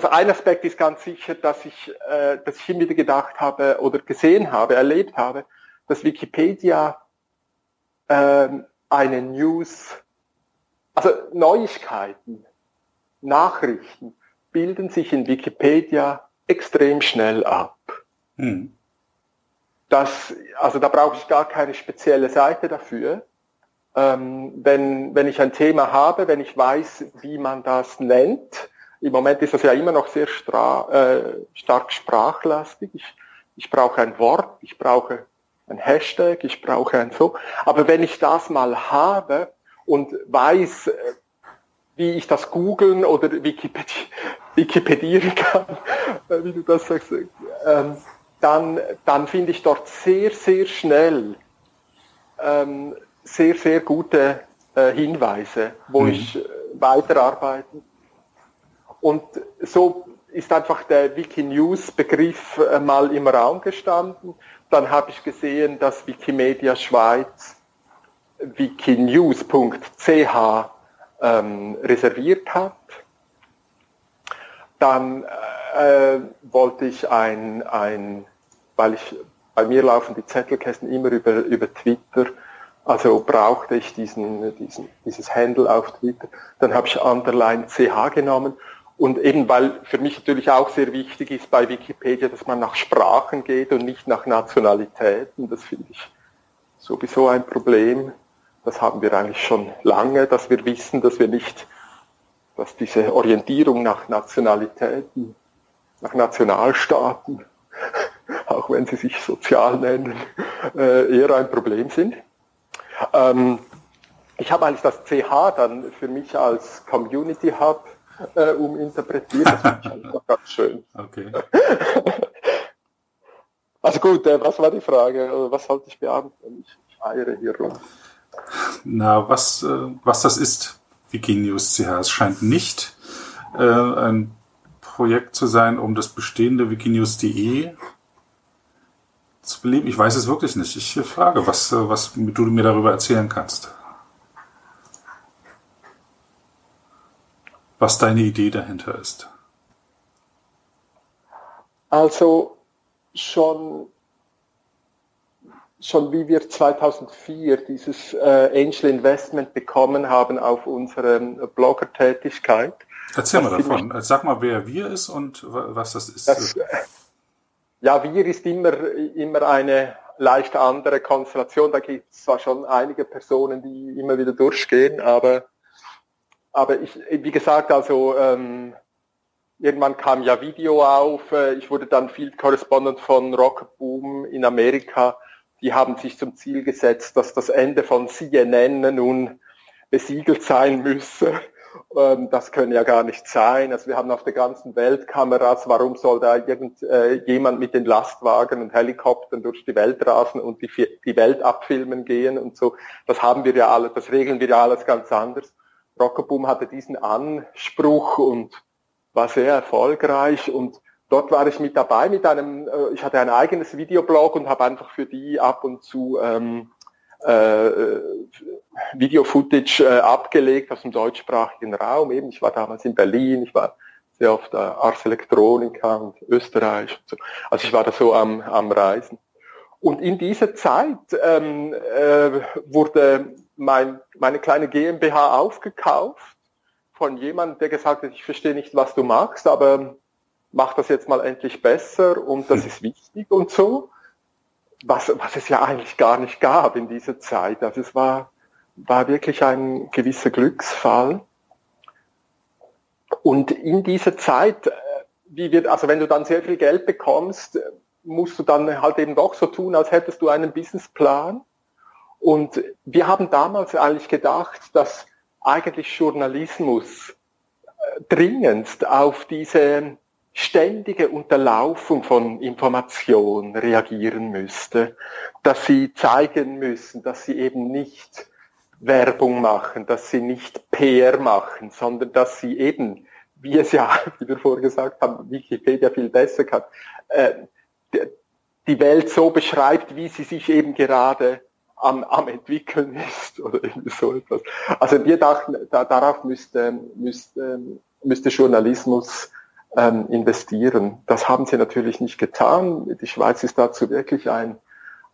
also ein Aspekt ist ganz sicher, dass ich, äh, dass ich immer wieder gedacht habe oder gesehen habe, erlebt habe, dass Wikipedia äh, eine News, also Neuigkeiten, Nachrichten bilden sich in Wikipedia extrem schnell ab. Hm. Das, also da brauche ich gar keine spezielle Seite dafür. Ähm, wenn, wenn ich ein Thema habe, wenn ich weiß, wie man das nennt, im Moment ist das ja immer noch sehr äh, stark sprachlastig. Ich, ich brauche ein Wort, ich brauche ein Hashtag, ich brauche ein so. Aber wenn ich das mal habe und weiß, äh, wie ich das googeln oder Wikipedia, Wikipedieren kann, äh, wie du das sagst, ähm, dann, dann finde ich dort sehr, sehr schnell ähm, sehr, sehr gute äh, Hinweise, wo mhm. ich weiterarbeiten. Und so ist einfach der Wikinews-Begriff äh, mal im Raum gestanden. Dann habe ich gesehen, dass Wikimedia Schweiz wikinews.ch ähm, reserviert hat. Dann äh, wollte ich ein, ein, weil ich, bei mir laufen die Zettelkästen immer über, über Twitter, also brauchte ich diesen, diesen, dieses Handle auf Twitter. Dann habe ich Underline CH genommen und eben weil für mich natürlich auch sehr wichtig ist bei Wikipedia, dass man nach Sprachen geht und nicht nach Nationalitäten. Das finde ich sowieso ein Problem. Das haben wir eigentlich schon lange, dass wir wissen, dass wir nicht, dass diese Orientierung nach Nationalitäten, nach Nationalstaaten, auch wenn sie sich sozial nennen, äh, eher ein Problem sind. Ähm, ich habe eigentlich das CH dann für mich als Community Hub äh, uminterpretiert. Das finde ich einfach ganz schön. Okay. Also gut, äh, was war die Frage? Was sollte ich beantworten? Ich, ich eiere hier rum. Na, was, äh, was das ist, Wikinews CH. Es scheint nicht äh, ein Projekt zu sein, um das bestehende wikinews.de zu beleben. Ich weiß es wirklich nicht. Ich frage, was, äh, was du mir darüber erzählen kannst. Was deine Idee dahinter ist. Also schon, schon wie wir 2004 dieses äh, Angel Investment bekommen haben auf unsere Blogger-Tätigkeit. Erzähl mal davon. Sag mal, wer wir ist und was das ist. Das, ja, wir ist immer, immer eine leicht andere Konstellation. Da gibt es zwar schon einige Personen, die immer wieder durchgehen, aber aber ich, wie gesagt, also ähm, irgendwann kam ja Video auf. Äh, ich wurde dann Field Correspondent von Rocket Boom in Amerika. Die haben sich zum Ziel gesetzt, dass das Ende von CNN nun besiegelt sein müsse. Ähm, das können ja gar nicht sein. Also wir haben auf der ganzen Welt Kameras. Warum soll da irgend, äh, jemand mit den Lastwagen und Helikoptern durch die Welt rasen und die, die Welt abfilmen gehen und so? Das haben wir ja alles, das regeln wir ja alles ganz anders. Rockerboom hatte diesen Anspruch und war sehr erfolgreich und dort war ich mit dabei mit einem, äh, ich hatte ein eigenes Videoblog und habe einfach für die ab und zu ähm, äh, Video-Footage äh, abgelegt aus dem deutschsprachigen Raum. Eben, ich war damals in Berlin, ich war sehr oft äh, Ars Electronica und Österreich. Und so. Also ich war da so am, am Reisen. Und in dieser Zeit ähm, äh, wurde mein, meine kleine GmbH aufgekauft von jemandem, der gesagt hat, ich verstehe nicht, was du magst, aber mach das jetzt mal endlich besser und das hm. ist wichtig und so. Was, was es ja eigentlich gar nicht gab in dieser Zeit. Also es war, war wirklich ein gewisser Glücksfall. Und in dieser Zeit, äh, wie wird, also wenn du dann sehr viel Geld bekommst, musst du dann halt eben doch so tun, als hättest du einen Businessplan. Und wir haben damals eigentlich gedacht, dass eigentlich Journalismus äh, dringendst auf diese ständige Unterlaufung von Information reagieren müsste, dass sie zeigen müssen, dass sie eben nicht Werbung machen, dass sie nicht PR machen, sondern dass sie eben, wie es ja, wie wir vorher gesagt haben, Wikipedia viel besser kann, äh, die Welt so beschreibt, wie sie sich eben gerade am, am entwickeln ist oder irgendwie so etwas. Also wir dachten, da, darauf müsste, müsste, müsste Journalismus ähm, investieren. Das haben sie natürlich nicht getan. Die Schweiz ist dazu wirklich ein,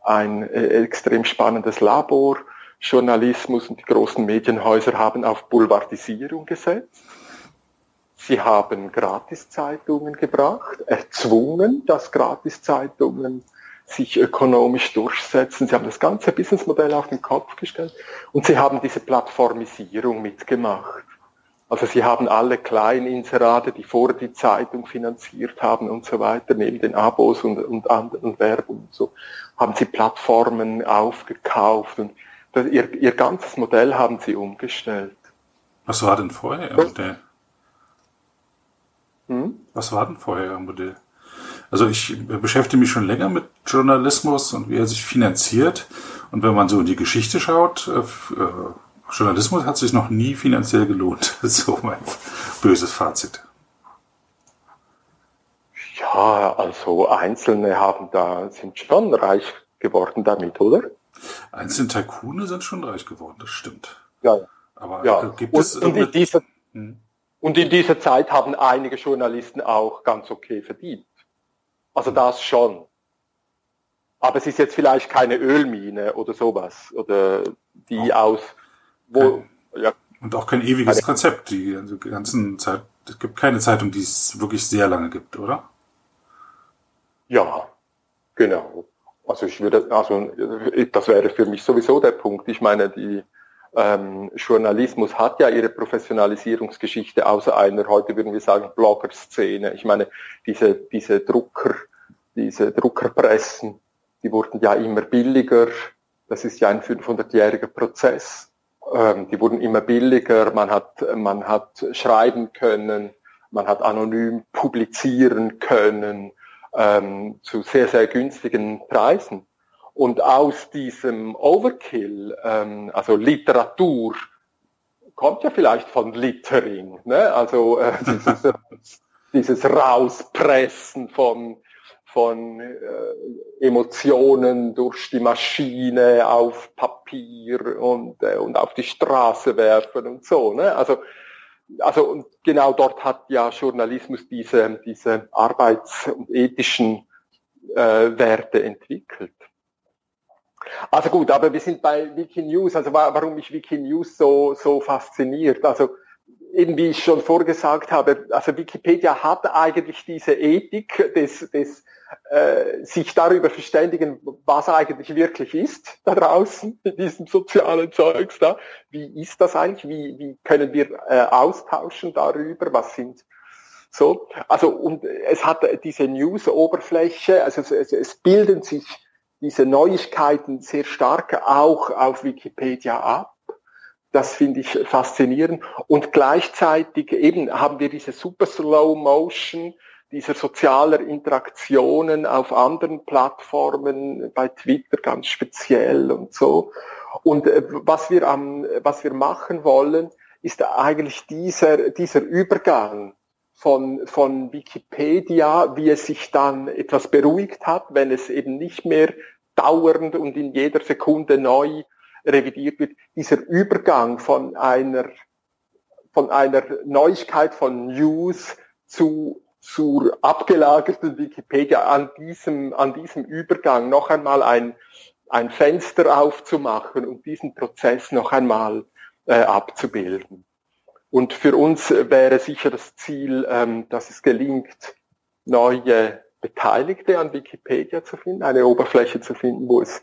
ein äh, extrem spannendes Labor. Journalismus und die großen Medienhäuser haben auf Boulevardisierung gesetzt. Sie haben Gratiszeitungen gebracht, erzwungen, dass Gratiszeitungen sich ökonomisch durchsetzen. Sie haben das ganze Businessmodell auf den Kopf gestellt und sie haben diese Plattformisierung mitgemacht. Also sie haben alle Kleininserate, die vor die Zeitung finanziert haben und so weiter, neben den Abos und, und anderen Werbung und so, haben sie Plattformen aufgekauft und das, ihr, ihr ganzes Modell haben sie umgestellt. Was war denn vorher Ihr Modell? Was war denn vorher Ihr Modell? Also ich beschäftige mich schon länger mit Journalismus und wie er sich finanziert. Und wenn man so in die Geschichte schaut, äh, äh Journalismus hat sich noch nie finanziell gelohnt. so mein böses Fazit. Ja, also Einzelne haben da, sind schon reich geworden damit, oder? Einzelne Taikune sind schon reich geworden, das stimmt. Ja. Aber ja. gibt und, es und in, dieser, hm? Und in dieser Zeit haben einige Journalisten auch ganz okay verdient. Also das schon. Aber es ist jetzt vielleicht keine Ölmine oder sowas, oder die oh. aus wo, ja. Und auch kein ewiges Konzept. Die, die ganzen Zeit, es gibt keine Zeitung, die es wirklich sehr lange gibt, oder? Ja, genau. Also ich würde, also das wäre für mich sowieso der Punkt. Ich meine, die ähm, Journalismus hat ja ihre Professionalisierungsgeschichte außer einer, heute würden wir sagen, Blogger-Szene. Ich meine, diese, diese Drucker, diese Druckerpressen, die wurden ja immer billiger. Das ist ja ein 500-jähriger Prozess. Ähm, die wurden immer billiger, man hat, man hat schreiben können, man hat anonym publizieren können ähm, zu sehr, sehr günstigen Preisen. Und aus diesem Overkill, ähm, also Literatur, kommt ja vielleicht von Littering, ne? also äh, dieses, dieses Rauspressen von von äh, Emotionen durch die Maschine auf Papier und, äh, und auf die Straße werfen und so. Ne? Also, also und genau dort hat ja Journalismus diese, diese arbeits- und ethischen äh, Werte entwickelt. Also gut, aber wir sind bei Wikinews, also warum mich Wikinews so, so fasziniert. Also eben wie ich schon vorgesagt habe, also Wikipedia hat eigentlich diese Ethik des, des äh, sich darüber verständigen, was eigentlich wirklich ist da draußen in diesem sozialen Zeugs da. Wie ist das eigentlich? Wie, wie können wir äh, austauschen darüber? Was sind so? Also und es hat diese News-Oberfläche, also es, es, es bilden sich diese Neuigkeiten sehr stark auch auf Wikipedia ab. Das finde ich faszinierend. Und gleichzeitig eben haben wir diese super Slow Motion, dieser sozialer Interaktionen auf anderen Plattformen, bei Twitter ganz speziell und so. Und äh, was wir am, was wir machen wollen, ist eigentlich dieser, dieser Übergang von, von Wikipedia, wie es sich dann etwas beruhigt hat, wenn es eben nicht mehr dauernd und in jeder Sekunde neu revidiert wird, dieser Übergang von einer, von einer Neuigkeit von News zu zur abgelagerten Wikipedia an diesem, an diesem Übergang noch einmal ein, ein Fenster aufzumachen und diesen Prozess noch einmal äh, abzubilden. Und für uns wäre sicher das Ziel, ähm, dass es gelingt, neue Beteiligte an Wikipedia zu finden, eine Oberfläche zu finden, wo es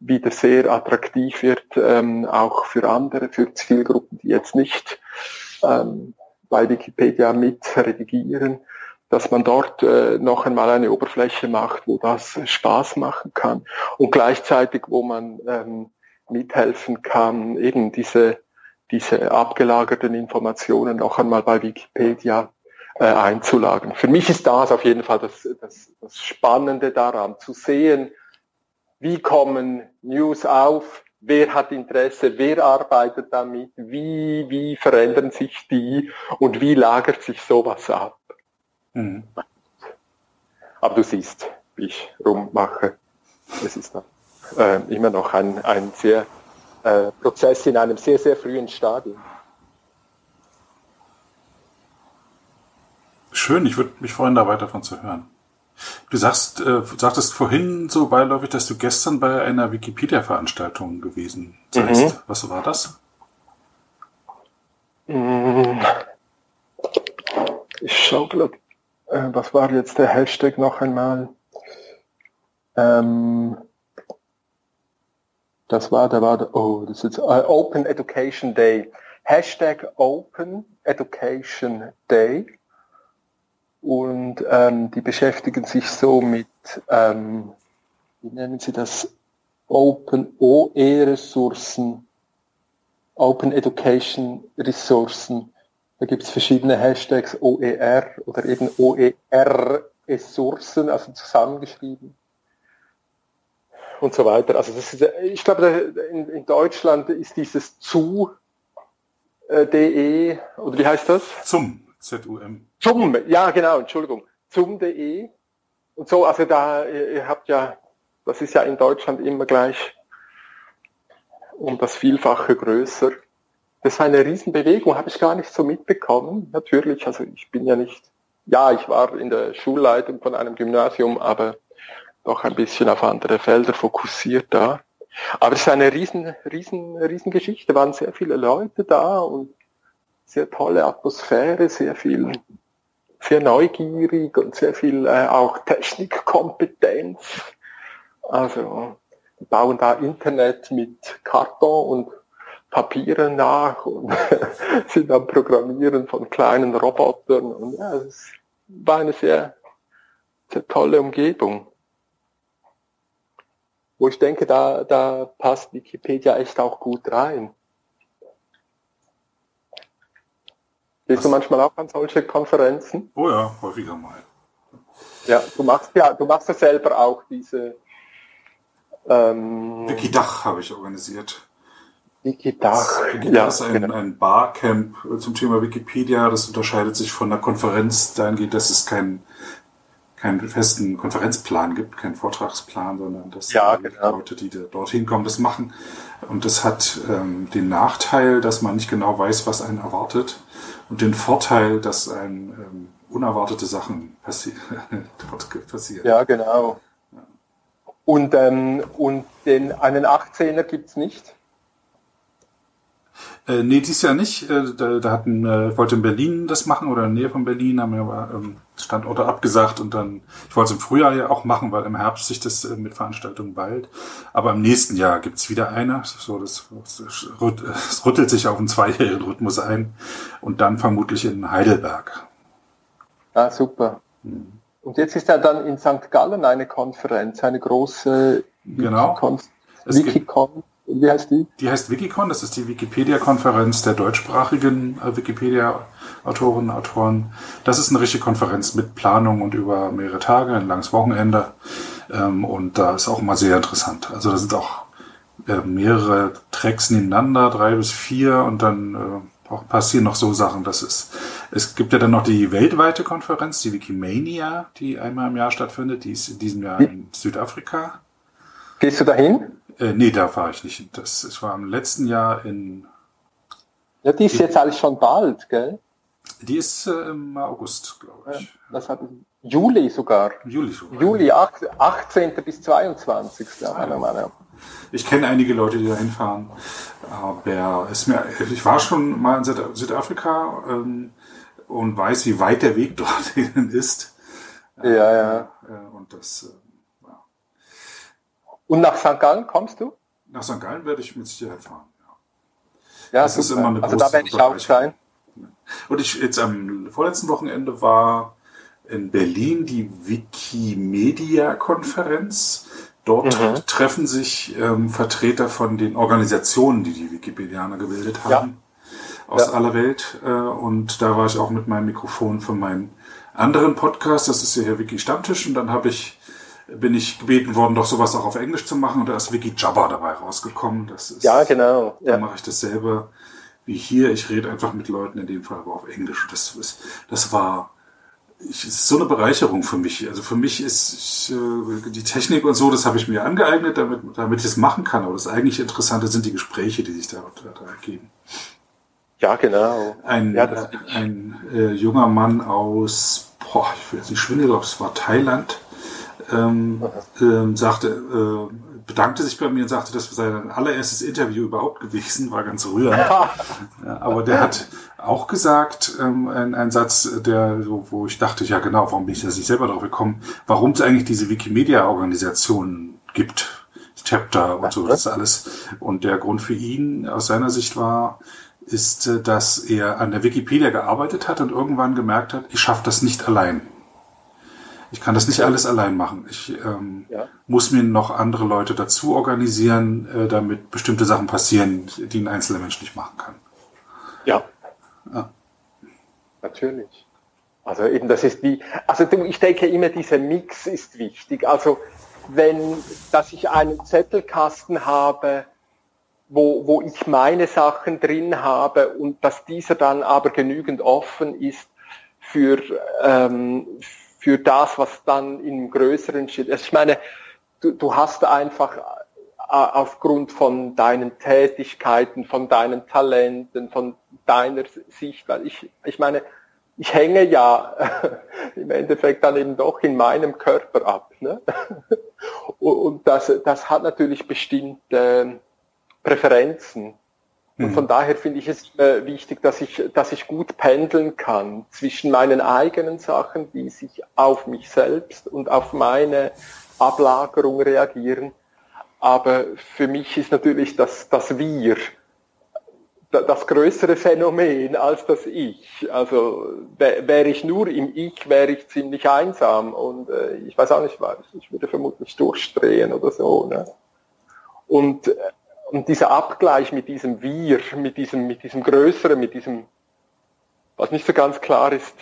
wieder sehr attraktiv wird, ähm, auch für andere, für Zielgruppen, die jetzt nicht ähm, bei Wikipedia mit redigieren, dass man dort äh, noch einmal eine Oberfläche macht, wo das Spaß machen kann. Und gleichzeitig, wo man ähm, mithelfen kann, eben diese, diese abgelagerten Informationen noch einmal bei Wikipedia äh, einzulagern. Für mich ist das auf jeden Fall das, das, das Spannende daran, zu sehen, wie kommen News auf, wer hat Interesse, wer arbeitet damit, wie, wie verändern sich die und wie lagert sich sowas ab. Mhm. Aber du siehst, wie ich rummache. Es ist noch, äh, immer noch ein, ein sehr äh, Prozess in einem sehr, sehr frühen Stadium. Schön, ich würde mich freuen, da weiter von zu hören. Du sagst, äh, sagtest vorhin so beiläufig, dass du gestern bei einer Wikipedia-Veranstaltung gewesen seist. Mhm. Was war das? Ich schaue gerade äh, was war jetzt der Hashtag noch einmal? Ähm, Das war, da war, oh, das ist uh, Open Education Day. Hashtag Open Education Day. Und ähm, die beschäftigen sich so mit, ähm, wie nennen sie das, Open OE-Ressourcen, Open Education Ressourcen. Da gibt es verschiedene Hashtags OER oder eben OER-Ressourcen, also zusammengeschrieben und so weiter. Also das ist, ich glaube, in, in Deutschland ist dieses zu äh, de oder wie heißt das? Zum ZUM. Zum, ja genau, Entschuldigung. Zum.de und so, also da, ihr, ihr habt ja, das ist ja in Deutschland immer gleich um das Vielfache größer. Das war eine Riesenbewegung, habe ich gar nicht so mitbekommen. Natürlich, also ich bin ja nicht, ja, ich war in der Schulleitung von einem Gymnasium, aber doch ein bisschen auf andere Felder fokussiert da. Aber es ist eine riesen, riesen, riesen Geschichte. waren sehr viele Leute da und sehr tolle Atmosphäre, sehr viel, sehr neugierig und sehr viel äh, auch Technikkompetenz. Also bauen da Internet mit Karton und Papieren nach und sind am Programmieren von kleinen Robotern. Und ja, es war eine sehr, sehr tolle Umgebung. Wo ich denke, da, da passt Wikipedia echt auch gut rein. Gehst du manchmal auch an solche Konferenzen? Oh ja, häufiger mal. Ja, du machst ja, du machst ja selber auch diese ähm, Wikidach habe ich organisiert. Wikidach. Wikidach ja, ist ein, genau. ein Barcamp zum Thema Wikipedia. Das unterscheidet sich von einer Konferenz dahingehend, dass es keinen keinen festen Konferenzplan gibt, keinen Vortragsplan, sondern dass ja, genau. Leute, die da dorthin kommen, das machen. Und das hat ähm, den Nachteil, dass man nicht genau weiß, was einen erwartet und den Vorteil, dass ein ähm, unerwartete Sachen passi passieren. Ja, genau. Und, ähm, und den, einen 18er gibt's nicht? Äh, nee, dies Jahr nicht. Äh, da, da hatten, äh, wollte in Berlin das machen oder in der Nähe von Berlin, haben wir aber ähm, Standorte abgesagt und dann, ich wollte es im Frühjahr ja auch machen, weil im Herbst sich das äh, mit Veranstaltungen bald. Aber im nächsten Jahr gibt's wieder eine. So, das, das, das rüttelt sich auf einen zweijährigen Rhythmus ein und dann vermutlich in Heidelberg. Ah, super. Hm. Und jetzt ist ja dann in St. Gallen eine Konferenz, eine große genau. Wikicon. Wie heißt die? Die heißt Wikicon, das ist die Wikipedia-Konferenz der deutschsprachigen äh, Wikipedia-Autorinnen und Autoren. Das ist eine richtige Konferenz mit Planung und über mehrere Tage, ein langes Wochenende. Ähm, und da ist auch immer sehr interessant. Also da sind auch äh, mehrere Tracks nebeneinander, drei bis vier und dann äh, passieren noch so Sachen, dass es, es gibt ja dann noch die weltweite Konferenz, die Wikimania, die einmal im Jahr stattfindet, die ist in diesem Jahr in Südafrika. Gehst du dahin? Äh, nee, da fahre ich nicht. Das, ich war im letzten Jahr in. Ja, die ist jetzt eigentlich schon bald, gell? Die ist äh, im August, glaube ich. Ja, das hat Juli sogar. Juli sogar. Juli, 18. bis 22. Ja, ja. Ich kenne einige Leute, die da hinfahren. Aber ist mir, ich war schon mal in Südafrika ähm, und weiß, wie weit der Weg dorthin ist. Ja, ja. Äh, und das äh, und nach St. Gallen kommst du? Nach St. Gallen werde ich mit Sicherheit fahren. Ja, ja das super. ist immer eine Also da werde ich auch sein. Und ich jetzt am vorletzten Wochenende war in Berlin die Wikimedia-Konferenz. Dort mhm. treffen sich ähm, Vertreter von den Organisationen, die die Wikipedianer gebildet haben, ja. aus ja. aller Welt. Äh, und da war ich auch mit meinem Mikrofon von meinem anderen Podcast, das ist ja hier Wiki Stammtisch. Und dann habe ich bin ich gebeten worden, doch sowas auch auf Englisch zu machen und da ist Wiki Jabba dabei rausgekommen. Das ist, ja, genau. Da mache ich dasselbe wie hier. Ich rede einfach mit Leuten, in dem Fall aber auf Englisch. Das, ist, das war ich, ist so eine Bereicherung für mich. Also für mich ist ich, äh, die Technik und so, das habe ich mir angeeignet, damit, damit ich es machen kann. Aber das eigentlich Interessante sind die Gespräche, die sich da, da ergeben. Ja, genau. Ein, ja, äh, ein äh, junger Mann aus, boah, ich will jetzt nicht schwindeln, glaube es war Thailand, ähm, ähm, sagte, äh, bedankte sich bei mir und sagte, das sei sein allererstes Interview überhaupt gewesen, war ganz rührend. ja, aber der hat auch gesagt, ähm, ein, ein Satz, der, wo ich dachte, ja genau, warum bin ich da nicht selber drauf gekommen, warum es eigentlich diese Wikimedia-Organisation gibt. Chapter und so, das ist alles. Und der Grund für ihn aus seiner Sicht war, ist, äh, dass er an der Wikipedia gearbeitet hat und irgendwann gemerkt hat, ich schaffe das nicht allein. Ich kann das nicht alles allein machen. Ich ähm, ja. muss mir noch andere Leute dazu organisieren, äh, damit bestimmte Sachen passieren, die ein einzelner Mensch nicht machen kann. Ja. ja. Natürlich. Also eben, das ist die, also ich denke immer, dieser Mix ist wichtig. Also wenn, dass ich einen Zettelkasten habe, wo, wo ich meine Sachen drin habe und dass dieser dann aber genügend offen ist für, ähm, für das, was dann im größeren steht. Also ich meine, du, du hast einfach äh, aufgrund von deinen Tätigkeiten, von deinen Talenten, von deiner Sicht, weil ich, ich meine, ich hänge ja im Endeffekt dann eben doch in meinem Körper ab. Ne? Und das, das hat natürlich bestimmte Präferenzen. Und mhm. von daher finde ich es äh, wichtig, dass ich, dass ich gut pendeln kann zwischen meinen eigenen Sachen, die sich auf mich selbst und auf meine Ablagerung reagieren. Aber für mich ist natürlich das, das Wir das größere Phänomen als das Ich. Also wäre ich nur im Ich, wäre ich ziemlich einsam und äh, ich weiß auch nicht was. Ich würde vermutlich durchdrehen oder so. Ne? Und äh, und dieser Abgleich mit diesem Wir, mit diesem, mit diesem Größeren, mit diesem, was nicht so ganz klar ist,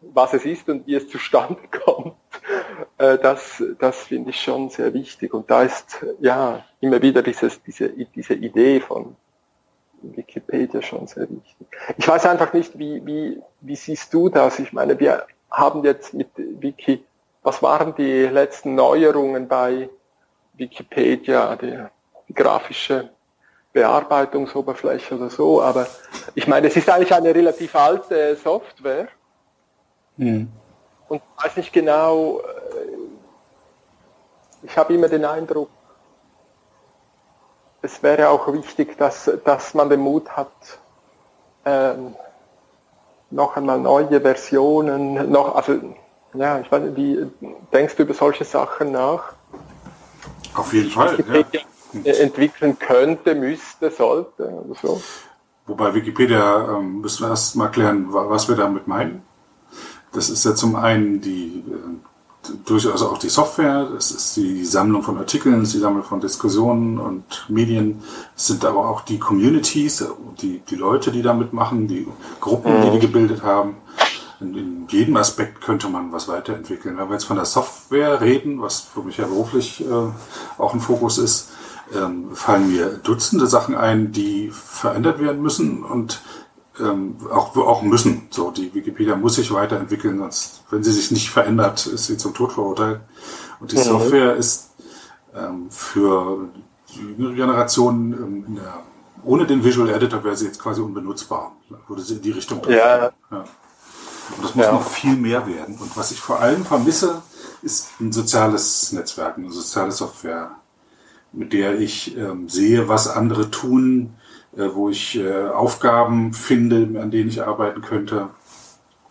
was es ist und wie es zustande kommt, äh, das, das finde ich schon sehr wichtig. Und da ist ja immer wieder dieses, diese, diese Idee von Wikipedia schon sehr wichtig. Ich weiß einfach nicht, wie, wie, wie siehst du das? Ich meine, wir haben jetzt mit Wiki, was waren die letzten Neuerungen bei Wikipedia, die, die grafische Bearbeitungsoberfläche oder so, aber ich meine, es ist eigentlich eine relativ alte Software. Mhm. Und ich weiß nicht genau, äh, ich habe immer den Eindruck, es wäre auch wichtig, dass, dass man den Mut hat, ähm, noch einmal neue Versionen, noch, also, ja, ich weiß nicht, wie denkst du über solche Sachen nach? Auf jeden Fall, ja. Äh, entwickeln könnte, müsste, sollte oder so. Wobei Wikipedia ähm, müssen wir erst mal klären, was wir damit meinen. Das ist ja zum einen die äh, durchaus auch die Software, das ist die Sammlung von Artikeln, die Sammlung von Diskussionen und Medien, es sind aber auch die Communities, die, die Leute, die damit machen, die Gruppen, die die mhm. gebildet haben. In, in jedem Aspekt könnte man was weiterentwickeln. Wenn wir jetzt von der Software reden, was für mich ja beruflich äh, auch ein Fokus ist, ähm, fallen mir Dutzende Sachen ein, die verändert werden müssen und ähm, auch, auch müssen. So, die Wikipedia muss sich weiterentwickeln, sonst, wenn sie sich nicht verändert, ist sie zum Tod verurteilt. Und die mhm. Software ist ähm, für die jüngere Generation ähm, der, ohne den Visual Editor wäre sie jetzt quasi unbenutzbar. Würde sie in die Richtung ja. ja. Und das muss ja. noch viel mehr werden. Und was ich vor allem vermisse, ist ein soziales Netzwerk, eine soziale Software mit der ich ähm, sehe, was andere tun, äh, wo ich äh, Aufgaben finde, an denen ich arbeiten könnte,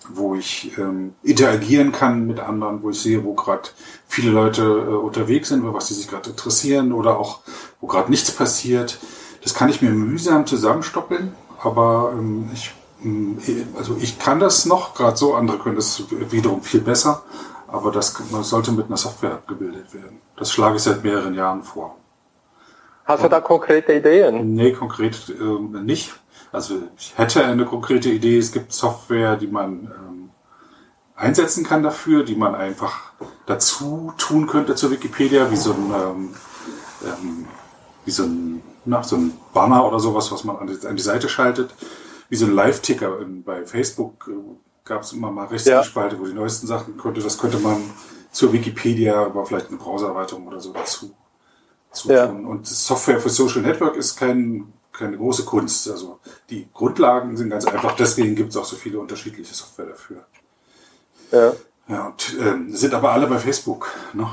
wo ich ähm, interagieren kann mit anderen, wo ich sehe, wo gerade viele Leute äh, unterwegs sind, was sie sich gerade interessieren oder auch wo gerade nichts passiert. Das kann ich mir mühsam zusammenstoppeln, aber ähm, ich mm, also ich kann das noch, gerade so, andere können das wiederum viel besser, aber das sollte mit einer Software abgebildet werden. Das schlage ich seit mehreren Jahren vor. Hast du da konkrete Ideen? Nee, konkret äh, nicht. Also ich hätte eine konkrete Idee. Es gibt Software, die man ähm, einsetzen kann dafür, die man einfach dazu tun könnte zur Wikipedia, wie so ein, ähm, ähm, wie so ein, na, so ein Banner oder sowas, was man an die, an die Seite schaltet. Wie so ein Live-Ticker bei Facebook äh, gab es immer mal rechts ja. Spalte, wo die neuesten Sachen könnte. Das könnte man zur Wikipedia, aber vielleicht eine Browsererweiterung oder so dazu zu ja. tun. Und Software für Social Network ist kein, keine große Kunst. Also die Grundlagen sind ganz einfach, deswegen gibt es auch so viele unterschiedliche Software dafür. Ja. Ja, und ähm, sind aber alle bei Facebook. Ne?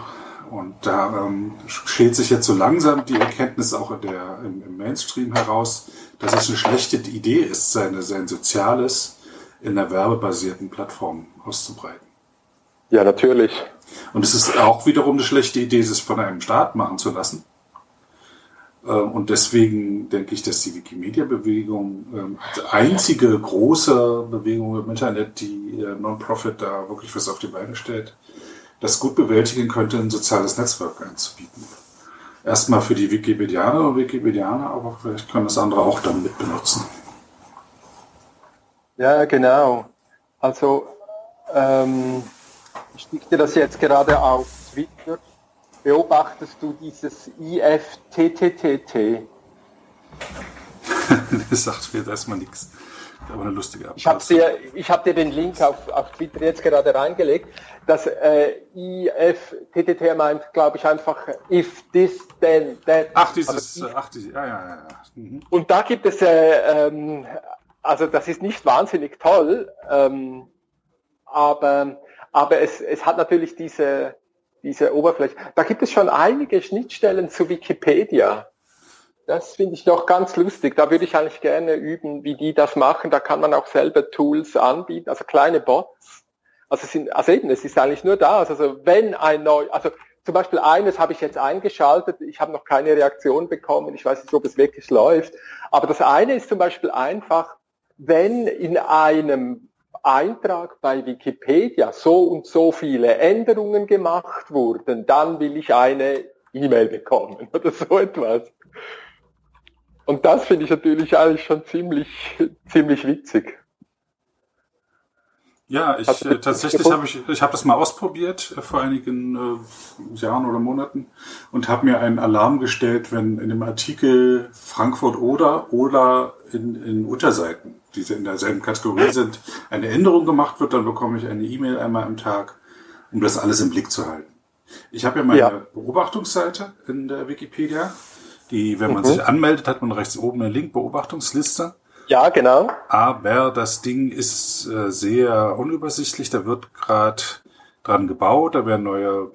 Und da ähm, schält sich jetzt so langsam die Erkenntnis auch der, im, im Mainstream heraus, dass es eine schlechte Idee ist, seine, sein Soziales in einer werbebasierten Plattform auszubreiten. Ja, natürlich. Und es ist auch wiederum eine schlechte Idee, es von einem Staat machen zu lassen und deswegen denke ich, dass die Wikimedia-Bewegung ähm, als einzige große Bewegung im Internet, die äh, Non-Profit da wirklich was auf die Beine stellt, das gut bewältigen könnte, ein soziales Netzwerk anzubieten. Erstmal für die Wikipedianer und Wikipedianer, aber vielleicht können das andere auch dann mit benutzen. Ja, genau. Also ähm, ich dir das jetzt gerade auf Twitter beobachtest du dieses IFTTTT? das sagt mir erstmal nichts. Aber eine lustige Abkürzung. Ich habe dir, ich hab dir den Link auf, auf Twitter jetzt gerade reingelegt. Das äh, IFTTT meint, glaube ich, einfach if this then that. Ach, dieses, also, ach, diese, ja, ja, ja. Mhm. Und da gibt es, äh, ähm, also das ist nicht wahnsinnig toll, ähm, aber, aber es, es hat natürlich diese, diese Oberfläche. Da gibt es schon einige Schnittstellen zu Wikipedia. Das finde ich noch ganz lustig. Da würde ich eigentlich gerne üben, wie die das machen. Da kann man auch selber Tools anbieten, also kleine Bots. Also, sind, also eben, es ist eigentlich nur da. Also wenn ein neu, also zum Beispiel eines habe ich jetzt eingeschaltet. Ich habe noch keine Reaktion bekommen. Ich weiß nicht, ob es wirklich läuft. Aber das eine ist zum Beispiel einfach, wenn in einem Eintrag bei Wikipedia so und so viele Änderungen gemacht wurden, dann will ich eine E-Mail bekommen oder so etwas. Und das finde ich natürlich eigentlich schon ziemlich, ziemlich witzig. Ja, ich äh, tatsächlich habe ich, ich habe das mal ausprobiert äh, vor einigen äh, Jahren oder Monaten und habe mir einen Alarm gestellt, wenn in dem Artikel Frankfurt oder oder in, in Unterseiten die in derselben Kategorie sind, eine Änderung gemacht wird, dann bekomme ich eine E-Mail einmal am Tag, um das alles im Blick zu halten. Ich habe ja meine ja. Beobachtungsseite in der Wikipedia, die, wenn man mhm. sich anmeldet, hat man rechts oben einen Link, Beobachtungsliste. Ja, genau. Aber das Ding ist äh, sehr unübersichtlich, da wird gerade dran gebaut, da werden neue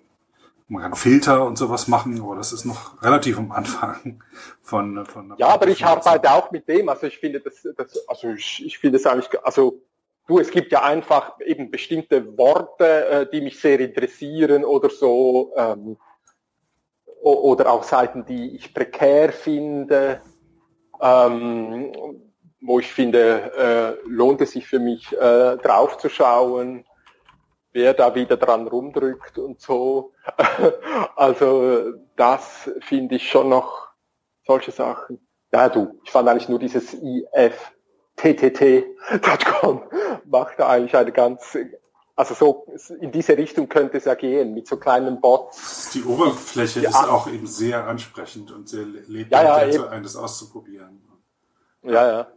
man kann Filter und sowas machen, aber das ist noch relativ am Anfang von, von Ja, aber ich arbeite auch mit dem. Also ich finde das, das also ich, ich finde es eigentlich, also du, es gibt ja einfach eben bestimmte Worte, äh, die mich sehr interessieren oder so, ähm, oder auch Seiten, die ich prekär finde, ähm, wo ich finde, äh, lohnt es sich für mich äh, draufzuschauen wer da wieder dran rumdrückt und so. Also das finde ich schon noch solche Sachen. Ja, du, ich fand eigentlich nur dieses ifttt.com macht da eigentlich eine ganz, also so in diese Richtung könnte es ja gehen, mit so kleinen Bots. Die Oberfläche ja. ist auch eben sehr ansprechend und sehr lädt ja, ja, ein, das auszuprobieren. Ja, ja.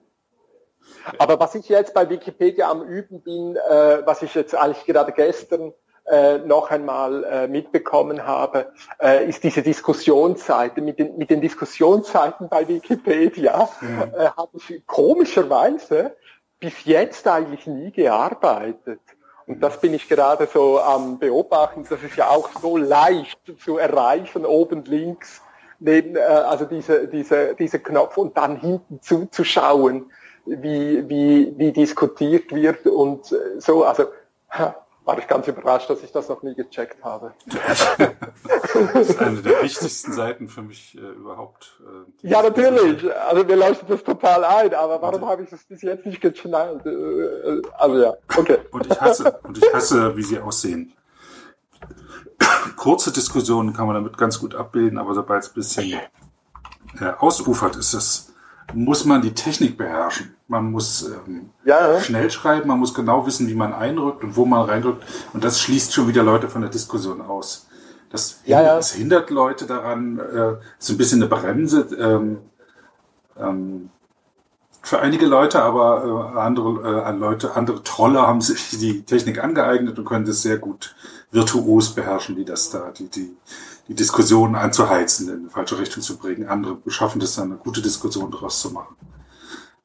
Aber was ich jetzt bei Wikipedia am Üben bin, äh, was ich jetzt eigentlich gerade gestern äh, noch einmal äh, mitbekommen habe, äh, ist diese Diskussionsseite. Mit den, mit den Diskussionsseiten bei Wikipedia mhm. äh, habe ich komischerweise bis jetzt eigentlich nie gearbeitet. Und das bin ich gerade so am Beobachten. Das ist ja auch so leicht zu erreichen, oben links neben, äh, also diese, diese, diese Knopf und dann hinten zuzuschauen wie, wie, wie diskutiert wird und so. Also war ich ganz überrascht, dass ich das noch nie gecheckt habe. das ist eine der wichtigsten Seiten für mich äh, überhaupt. Äh, ja, natürlich. Also mir leuchtet das total ein, aber warum habe ich das bis jetzt nicht geschnallt? Äh, äh, also ja, okay. Und ich hasse, und ich hasse, wie sie aussehen. Kurze Diskussionen kann man damit ganz gut abbilden, aber sobald es ein bisschen äh, ausufert, ist es muss man die Technik beherrschen. Man muss ähm, ja. schnell schreiben, man muss genau wissen, wie man einrückt und wo man reindrückt. Und das schließt schon wieder Leute von der Diskussion aus. Das, ja, ja. das hindert Leute daran, äh, so ein bisschen eine Bremse ähm, ähm, für einige Leute, aber äh, andere äh, Leute, andere Trolle haben sich die Technik angeeignet und können das sehr gut virtuos beherrschen, wie das da, die, die, die Diskussion anzuheizen, in eine falsche Richtung zu bringen. Andere schaffen das dann, eine gute Diskussion daraus zu machen.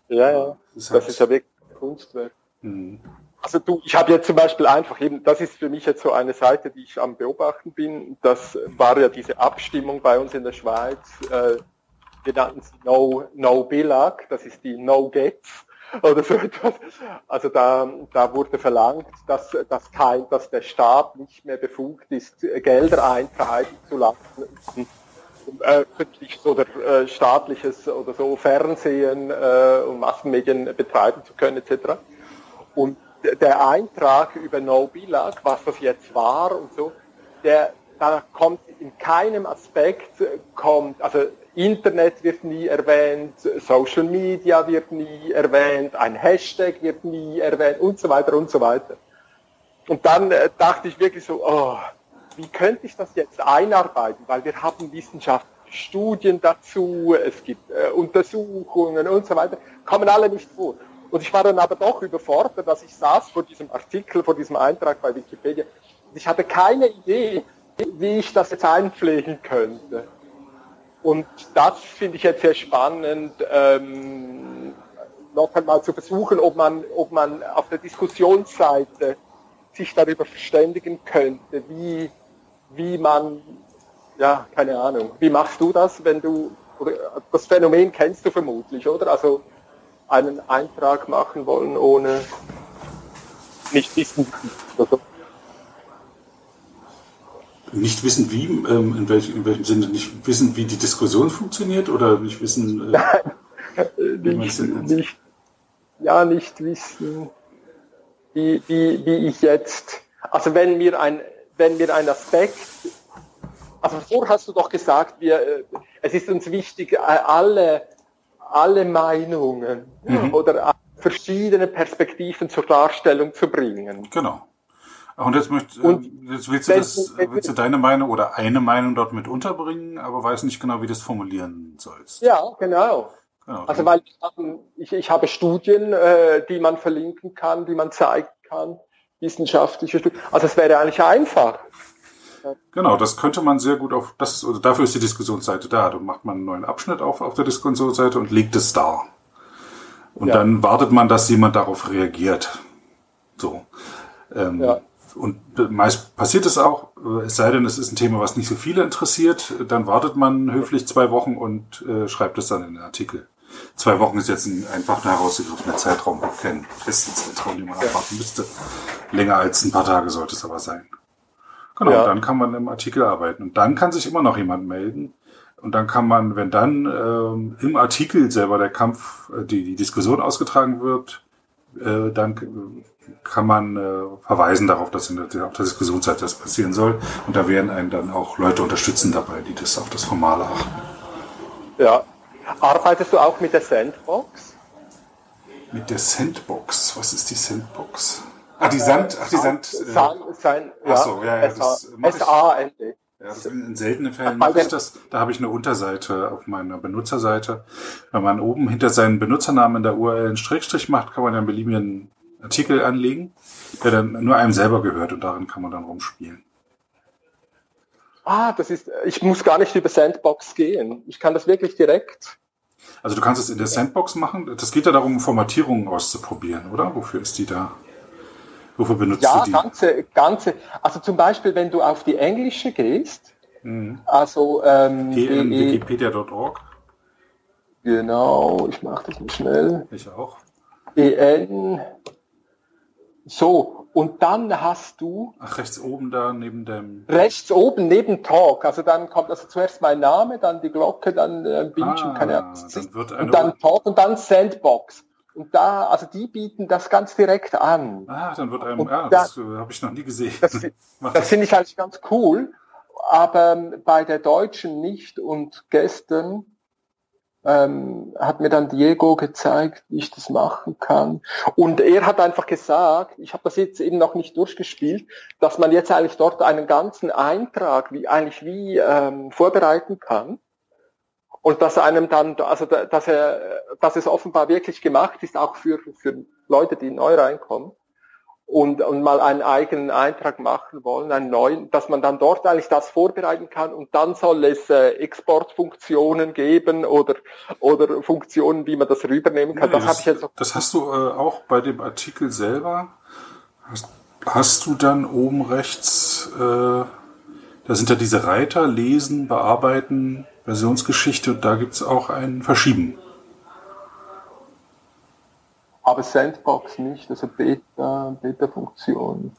Ja, ja. Das ist, das ist ja wirklich Kunstwerk. Mhm. Also du, ich habe jetzt zum Beispiel einfach eben, das ist für mich jetzt so eine Seite, die ich am Beobachten bin. Das war ja diese Abstimmung bei uns in der Schweiz. Äh, wir nannten sie No, no Billag, das ist die No Gets oder so etwas. Also da, da wurde verlangt, dass, dass, kein, dass der Staat nicht mehr befugt ist, Gelder eintreiben zu lassen öffentliches oder äh, staatliches oder so Fernsehen äh, und Massenmedien betreiben zu können etc. Und der Eintrag über No Bilag, was das jetzt war und so, der da kommt in keinem Aspekt kommt, also Internet wird nie erwähnt, Social Media wird nie erwähnt, ein Hashtag wird nie erwähnt und so weiter und so weiter. Und dann äh, dachte ich wirklich so, oh, wie könnte ich das jetzt einarbeiten? Weil wir haben wissenschaftliche Studien dazu, es gibt äh, Untersuchungen und so weiter, kommen alle nicht vor. Und ich war dann aber doch überfordert, dass ich saß vor diesem Artikel, vor diesem Eintrag bei Wikipedia. Ich hatte keine Idee, wie ich das jetzt einpflegen könnte. Und das finde ich jetzt sehr spannend, ähm, noch einmal zu versuchen, ob man, ob man auf der Diskussionsseite sich darüber verständigen könnte, wie, wie man, ja, keine Ahnung, wie machst du das, wenn du, oder das Phänomen kennst du vermutlich, oder? Also einen Eintrag machen wollen, ohne nicht wissen, also, nicht wissen, wie, ähm, in, welch, in welchem Sinne, nicht wissen, wie die Diskussion funktioniert oder nicht wissen, äh, Nein, nicht, nicht, ja, nicht wissen, wie, wie, wie ich jetzt, also wenn mir ein, wenn mir ein Aspekt, also vorher hast du doch gesagt, wir, äh, es ist uns wichtig, äh, alle, alle Meinungen mhm. oder verschiedene Perspektiven zur Darstellung zu bringen. Genau. Und jetzt, möcht, und jetzt willst, du das, willst du deine Meinung oder eine Meinung dort mit unterbringen, aber weiß nicht genau, wie du das formulieren sollst. Ja, genau. genau. Also weil ich, ich habe Studien, äh, die man verlinken kann, die man zeigen kann, wissenschaftliche Studien. Also es wäre eigentlich einfach. Genau, das könnte man sehr gut auf, das, oder dafür ist die Diskussionsseite da. Da macht man einen neuen Abschnitt auf, auf der Diskussionsseite und legt es da. Und ja. dann wartet man, dass jemand darauf reagiert. So. Ähm, ja. Und meist passiert es auch, es sei denn, es ist ein Thema, was nicht so viele interessiert, dann wartet man höflich zwei Wochen und äh, schreibt es dann in den Artikel. Zwei Wochen ist jetzt ein einfach herausgegriffener Zeitraum, kein festen Zeitraum, den man abwarten müsste. Länger als ein paar Tage sollte es aber sein. Genau, ja. dann kann man im Artikel arbeiten. Und dann kann sich immer noch jemand melden. Und dann kann man, wenn dann ähm, im Artikel selber der Kampf, äh, die, die Diskussion ausgetragen wird, äh, dann kann man äh, verweisen darauf, dass in der, auf der Diskussionsseite das passieren soll. Und da werden einen dann auch Leute unterstützen dabei, die das auf das Formale achten. Ja. Arbeitest du auch mit der Sandbox? Mit der Sandbox? Was ist die Sandbox? Ah, die Sand, ach, die Sand. Äh, Sand, Sand ja, ach so, ja, ja, das S-A-N-D. Ja, in, in seltenen Fällen mache ich das. Da habe ich eine Unterseite auf meiner Benutzerseite. Wenn man oben hinter seinen Benutzernamen in der URL einen Schrägstrich macht, kann man einen beliebigen Artikel anlegen, der dann nur einem selber gehört und darin kann man dann rumspielen. Ah, das ist, ich muss gar nicht über Sandbox gehen. Ich kann das wirklich direkt. Also du kannst es in der Sandbox machen. Das geht ja darum, Formatierungen auszuprobieren, oder? Wofür ist die da? Wofür benutzt ja, du die? Ja, ganze, ganze. Also zum Beispiel, wenn du auf die englische gehst, mhm. also ähm, wikipedia.org. Genau, ich mache das mal schnell. Ich auch. EN so, und dann hast du. Ach, rechts oben da neben dem. Rechts oben neben Talk. Also dann kommt also zuerst mein Name, dann die Glocke, dann äh, Bildschirm, ah, keine Ahnung. Dann wird eine und dann Talk und dann Sandbox. Und da, also die bieten das ganz direkt an. Ah, dann wird einem, ja, das, das äh, habe ich noch nie gesehen. Das, das finde ich halt ganz cool, aber ähm, bei der Deutschen nicht. Und gestern ähm, hat mir dann Diego gezeigt, wie ich das machen kann. Und er hat einfach gesagt, ich habe das jetzt eben noch nicht durchgespielt, dass man jetzt eigentlich dort einen ganzen Eintrag wie eigentlich wie ähm, vorbereiten kann. Und dass einem dann, also dass er, dass es offenbar wirklich gemacht ist, auch für, für Leute, die neu reinkommen und, und mal einen eigenen Eintrag machen wollen, einen neuen, dass man dann dort eigentlich das vorbereiten kann und dann soll es äh, Exportfunktionen geben oder, oder Funktionen, wie man das rübernehmen kann. Nee, das, das, ich jetzt das hast du äh, auch bei dem Artikel selber. Hast, hast du dann oben rechts, äh, da sind ja diese Reiter, lesen, bearbeiten, Versionsgeschichte und da gibt's auch ein Verschieben aber Sandbox nicht, also Beta, Beta-Funktion,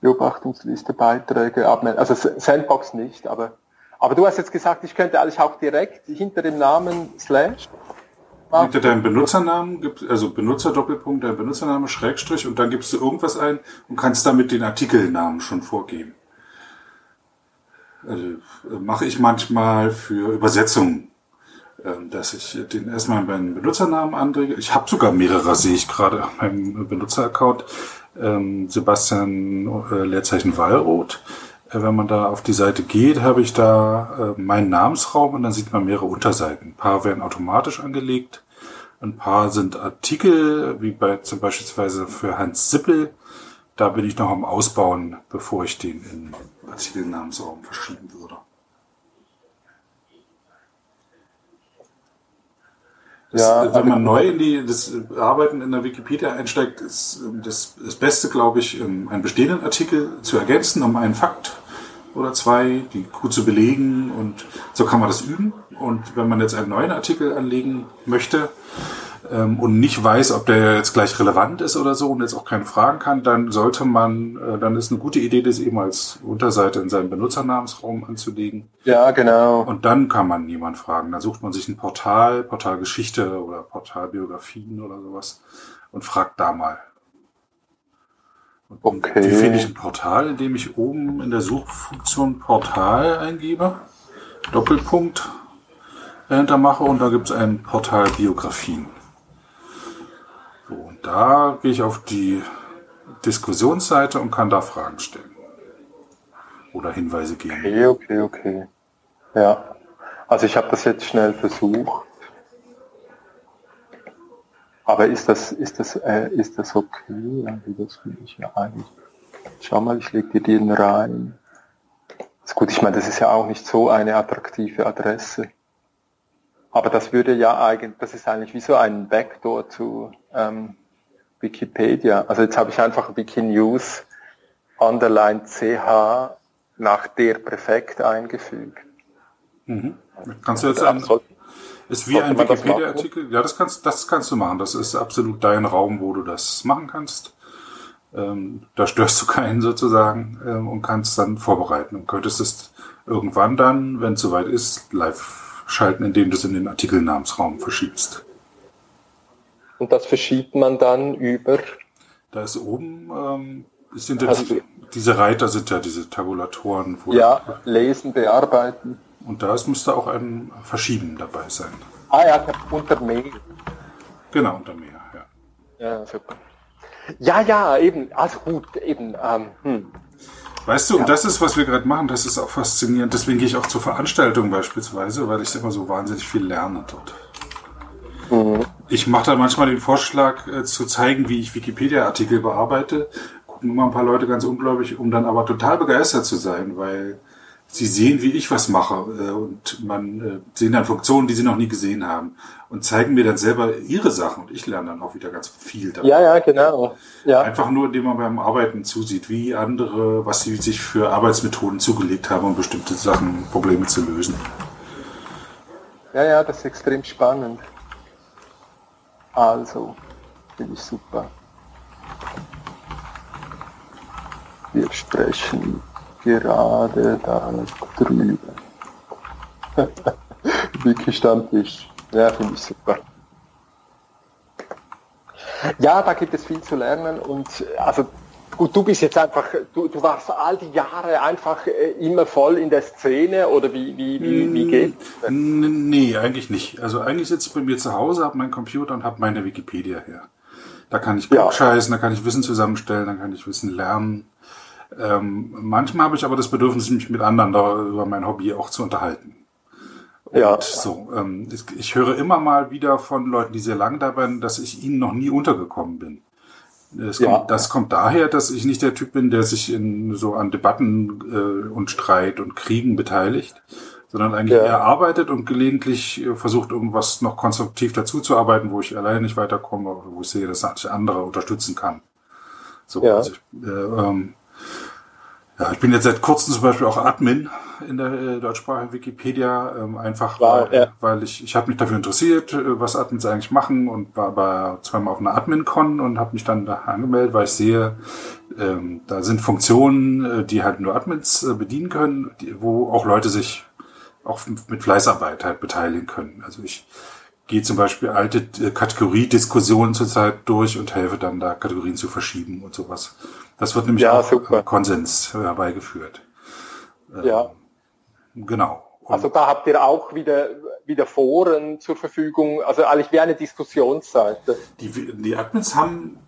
Beobachtungsliste, Beiträge, abmelden. Also Sandbox nicht, aber Aber du hast jetzt gesagt, ich könnte eigentlich auch direkt hinter dem Namen Slash. Hinter deinem Benutzernamen gibt also Benutzer Doppelpunkt, dein Benutzername Schrägstrich und dann gibst du irgendwas ein und kannst damit den Artikelnamen schon vorgeben. Also, mache ich manchmal für Übersetzungen, dass ich den erstmal meinen Benutzernamen anrege. Ich habe sogar mehrere, sehe ich gerade auf meinem Benutzeraccount. Ähm, Sebastian äh, Leerzeichen Wallroth. Äh, wenn man da auf die Seite geht, habe ich da äh, meinen Namensraum und dann sieht man mehrere Unterseiten. Ein paar werden automatisch angelegt, ein paar sind Artikel, wie bei zum Beispiel für Hans Sippel. Da bin ich noch am Ausbauen, bevor ich den in Artikelnamensraum verschieben würde. Das, ja, wenn man neu in die, das Arbeiten in der Wikipedia einsteigt, ist das, das Beste, glaube ich, einen bestehenden Artikel zu ergänzen, um einen Fakt oder zwei, die gut zu belegen und so kann man das üben. Und wenn man jetzt einen neuen Artikel anlegen möchte, ähm, und nicht weiß, ob der jetzt gleich relevant ist oder so und jetzt auch keine Fragen kann, dann sollte man, äh, dann ist eine gute Idee, das eben als Unterseite in seinen Benutzernamensraum anzulegen. Ja, genau. Und dann kann man niemand fragen. Dann sucht man sich ein Portal, Portalgeschichte oder Portalbiografien oder sowas und fragt da mal. Und okay. Wie finde ich ein Portal, indem ich oben in der Suchfunktion Portal eingebe, Doppelpunkt dahinter mache und da gibt es ein Portal Biografien. Da gehe ich auf die Diskussionsseite und kann da Fragen stellen. Oder Hinweise geben. Okay, okay, okay. Ja. Also ich habe das jetzt schnell versucht. Aber ist das, ist das, äh, ist das okay? Das ich ja eigentlich. Schau mal, ich lege dir den rein. Ist gut, ich meine, das ist ja auch nicht so eine attraktive Adresse. Aber das würde ja eigentlich, das ist eigentlich wie so ein Backdoor zu ähm, Wikipedia. Also jetzt habe ich einfach Wikinews underline ch nach der Präfekt eingefügt. Mhm. Kannst du jetzt an, ist wie ein Wikipedia-Artikel. Ja, das kannst, das kannst du machen. Das ist absolut dein Raum, wo du das machen kannst. Ähm, da störst du keinen sozusagen ähm, und kannst dann vorbereiten und könntest es irgendwann dann, wenn es soweit ist, live schalten, indem du es in den Artikelnamensraum verschiebst. Und das verschiebt man dann über? Da ist oben, ähm, sind ja also, die, diese Reiter sind ja diese Tabulatoren. ja, lesen, bearbeiten. Und da müsste auch ein Verschieben dabei sein. Ah ja, unter Mail. Genau, unter Mail, ja. Ja, super. Ja, ja, eben, also gut, eben. Ähm, hm. Weißt du, ja. und das ist, was wir gerade machen, das ist auch faszinierend. Deswegen gehe ich auch zur Veranstaltung beispielsweise, weil ich immer so wahnsinnig viel lerne dort. Mhm. Ich mache da manchmal den Vorschlag, äh, zu zeigen, wie ich Wikipedia-Artikel bearbeite. Gucken immer ein paar Leute ganz ungläubig, um dann aber total begeistert zu sein, weil sie sehen, wie ich was mache äh, und man äh, sehen dann Funktionen, die sie noch nie gesehen haben und zeigen mir dann selber ihre Sachen und ich lerne dann auch wieder ganz viel dabei. Ja, ja, genau. Ja. Einfach nur, indem man beim Arbeiten zusieht, wie andere, was sie sich für Arbeitsmethoden zugelegt haben, um bestimmte Sachen, Probleme zu lösen. Ja, ja, das ist extrem spannend. Also, finde ich super. Wir sprechen gerade da drüben. Wiki-Stammtisch. Ja, finde ich super. Ja, da gibt es viel zu lernen und also gut, du bist jetzt einfach, du, du warst all die Jahre einfach äh, immer voll in der Szene oder wie, wie, wie, wie geht Nee, eigentlich nicht. Also eigentlich sitze ich bei mir zu Hause, habe meinen Computer und habe meine Wikipedia her. Da kann ich Blog ja. da kann ich Wissen zusammenstellen, da kann ich Wissen lernen. Ähm, manchmal habe ich aber das Bedürfnis, mich mit anderen über mein Hobby auch zu unterhalten. Und ja. so, ähm, ich, ich, höre immer mal wieder von Leuten, die sehr lange dabei sind, dass ich ihnen noch nie untergekommen bin. Das, ja. kommt, das kommt daher, dass ich nicht der Typ bin, der sich in so an Debatten äh, und Streit und Kriegen beteiligt, sondern eigentlich ja. eher arbeitet und gelegentlich äh, versucht, irgendwas noch konstruktiv dazuzuarbeiten, wo ich alleine nicht weiterkomme, wo ich sehe, dass ich andere unterstützen kann. So, ja. also ich, äh, ähm, ja, ich bin jetzt seit kurzem zum Beispiel auch Admin in der äh, deutschsprachigen Wikipedia, ähm, einfach wow, weil, ja. weil ich, ich habe mich dafür interessiert, äh, was Admins eigentlich machen und war, war zweimal auf einer Admin-Con und habe mich dann da angemeldet, weil ich sehe, ähm, da sind Funktionen, äh, die halt nur Admins äh, bedienen können, die, wo auch Leute sich auch mit Fleißarbeit halt beteiligen können. Also ich gehe zum Beispiel alte äh, Kategoriediskussionen zurzeit durch und helfe dann da Kategorien zu verschieben und sowas. Das wird nämlich ja, auch super. Konsens herbeigeführt. Ja. Genau. Und also da habt ihr auch wieder, wieder Foren zur Verfügung, also eigentlich wie eine Diskussionsseite. Die, die Admins haben,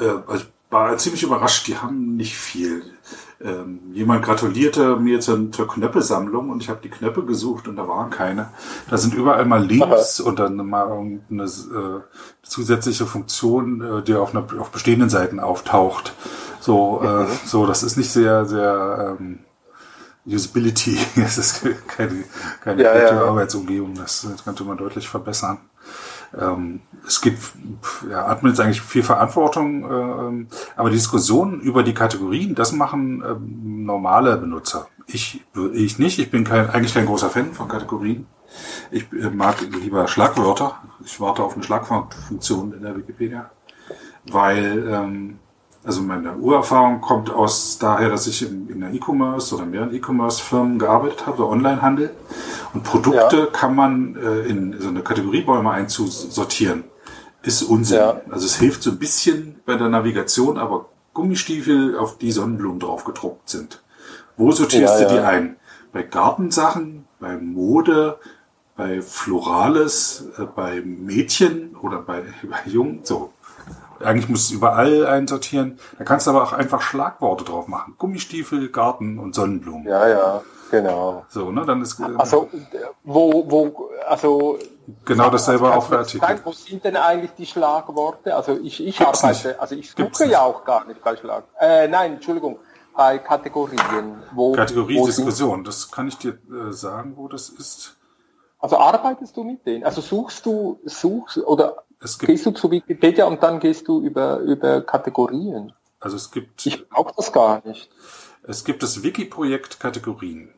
äh, also ich war ziemlich überrascht, die haben nicht viel. Ähm, jemand gratulierte mir zur, zur Knöppelsammlung und ich habe die Knöpfe gesucht und da waren keine. Da sind überall mal Links Aha. und dann mal irgendeine äh, zusätzliche Funktion, äh, die auf, einer, auf bestehenden Seiten auftaucht. So, äh, mhm. so, das ist nicht sehr, sehr ähm, Usability. Es ist keine, keine ja, gute ja. Arbeitsumgebung. Das, könnte man deutlich verbessern. Ähm, es gibt, ja, Admin ist eigentlich viel Verantwortung, ähm, aber die Diskussion über die Kategorien, das machen ähm, normale Benutzer. Ich, ich nicht. Ich bin kein, eigentlich kein großer Fan von Kategorien. Ich äh, mag lieber Schlagwörter. Ich warte auf eine Schlagfunktion in der Wikipedia, weil ähm, also meine Urerfahrung kommt aus daher, dass ich in, in der E-Commerce oder mehreren E-Commerce-Firmen gearbeitet habe, Onlinehandel. Und Produkte ja. kann man äh, in so eine Kategoriebäume einzusortieren. Ist Unsinn. Ja. Also es hilft so ein bisschen bei der Navigation, aber Gummistiefel, auf die Sonnenblumen drauf gedruckt sind. Wo sortierst ja, du die ein? Bei Gartensachen, bei Mode, bei Florales, äh, bei Mädchen oder bei, bei Jungen, so eigentlich musst du überall einsortieren. Da kannst du aber auch einfach Schlagworte drauf machen. Gummistiefel, Garten und Sonnenblumen. Ja, ja, genau. So, ne, dann ist. Also, wo, wo, also. Genau dasselbe auch für Artikel. Sagen, wo sind denn eigentlich die Schlagworte? Also, ich, ich arbeite, nicht. also ich suche ja auch gar nicht bei Schlag. Äh, nein, Entschuldigung. Bei Kategorien. Wo, Kategoriediskussion, das kann ich dir äh, sagen, wo das ist. Also arbeitest du mit denen? Also suchst du, suchst oder es gibt, gehst du zu Wikipedia und dann gehst du über, über Kategorien. Also es gibt. Ich brauche das gar nicht. Es gibt das Wiki-Projekt Kategorien.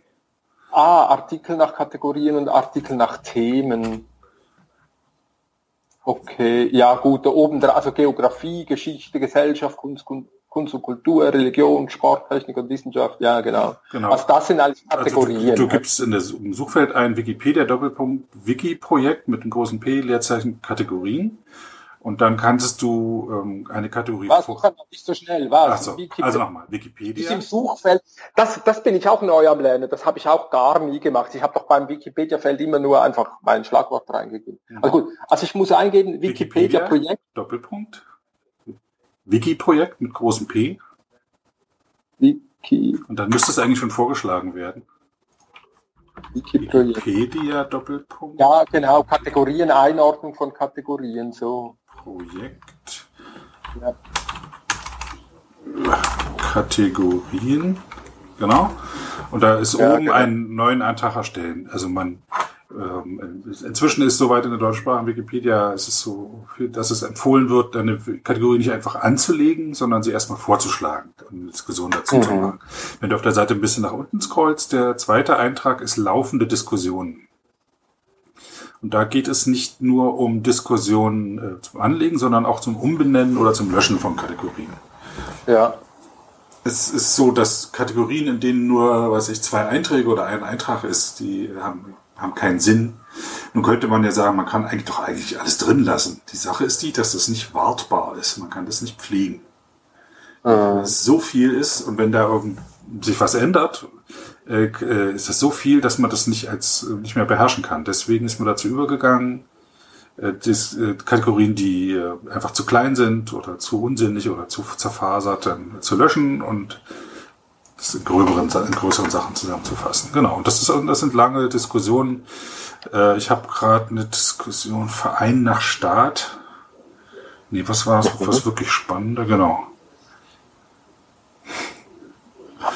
Ah, Artikel nach Kategorien und Artikel nach Themen. Okay, ja gut, da oben, also Geografie, Geschichte, Gesellschaft, Kunst, Kunst und Kultur, Religion, Sport, Technik und Wissenschaft, ja genau. genau. Also das sind alles Kategorien. Also du, du gibst in das Suchfeld ein Wikipedia Doppelpunkt Wiki-Projekt mit einem großen P, Leerzeichen Kategorien. Und dann kannst du ähm, eine Kategorie Was? vor. Nicht so schnell. Was? So, also nochmal, Wikipedia. Im Suchfeld. Das, das bin ich auch neu am Lernen. Das habe ich auch gar nie gemacht. Ich habe doch beim Wikipedia-Feld immer nur einfach mein Schlagwort reingegeben. Mhm. Also gut. Also ich muss eingeben Wikipedia-Projekt. Wikipedia, Doppelpunkt. Wiki-Projekt mit großem P. Wiki. Und dann müsste es eigentlich schon vorgeschlagen werden. Wiki-Projekt. Wikipedia Doppelpunkt. Ja, genau. Kategorien, Einordnung von Kategorien, so. Projekt. Ja. Kategorien. Genau. Und da ist ja, oben genau. einen neuen Eintrag erstellen. Also man ähm, inzwischen ist soweit in der Deutschsprache in Wikipedia, ist es so, dass es empfohlen wird, eine Kategorie nicht einfach anzulegen, sondern sie erstmal vorzuschlagen und eine Diskussion dazu mhm. zu machen. Wenn du auf der Seite ein bisschen nach unten scrollst, der zweite Eintrag ist laufende Diskussionen. Und da geht es nicht nur um Diskussionen äh, zum Anlegen, sondern auch zum Umbenennen oder zum Löschen von Kategorien. Ja. Es ist so, dass Kategorien, in denen nur, weiß ich, zwei Einträge oder ein Eintrag ist, die haben haben keinen Sinn. Nun könnte man ja sagen, man kann eigentlich doch eigentlich alles drin lassen. Die Sache ist die, dass das nicht wartbar ist. Man kann das nicht pflegen. Wenn es so viel ist und wenn da irgend sich was ändert, äh, äh, ist das so viel, dass man das nicht als äh, nicht mehr beherrschen kann. Deswegen ist man dazu übergegangen, äh, äh, Kategorien, die äh, einfach zu klein sind oder zu unsinnig oder zu zerfasert, zu löschen und das gröberen, in größeren Sachen zusammenzufassen. Genau. Und das ist, das sind lange Diskussionen. Äh, ich habe gerade eine Diskussion Verein nach Staat. Nee, was war es? Was wirklich spannender? Genau.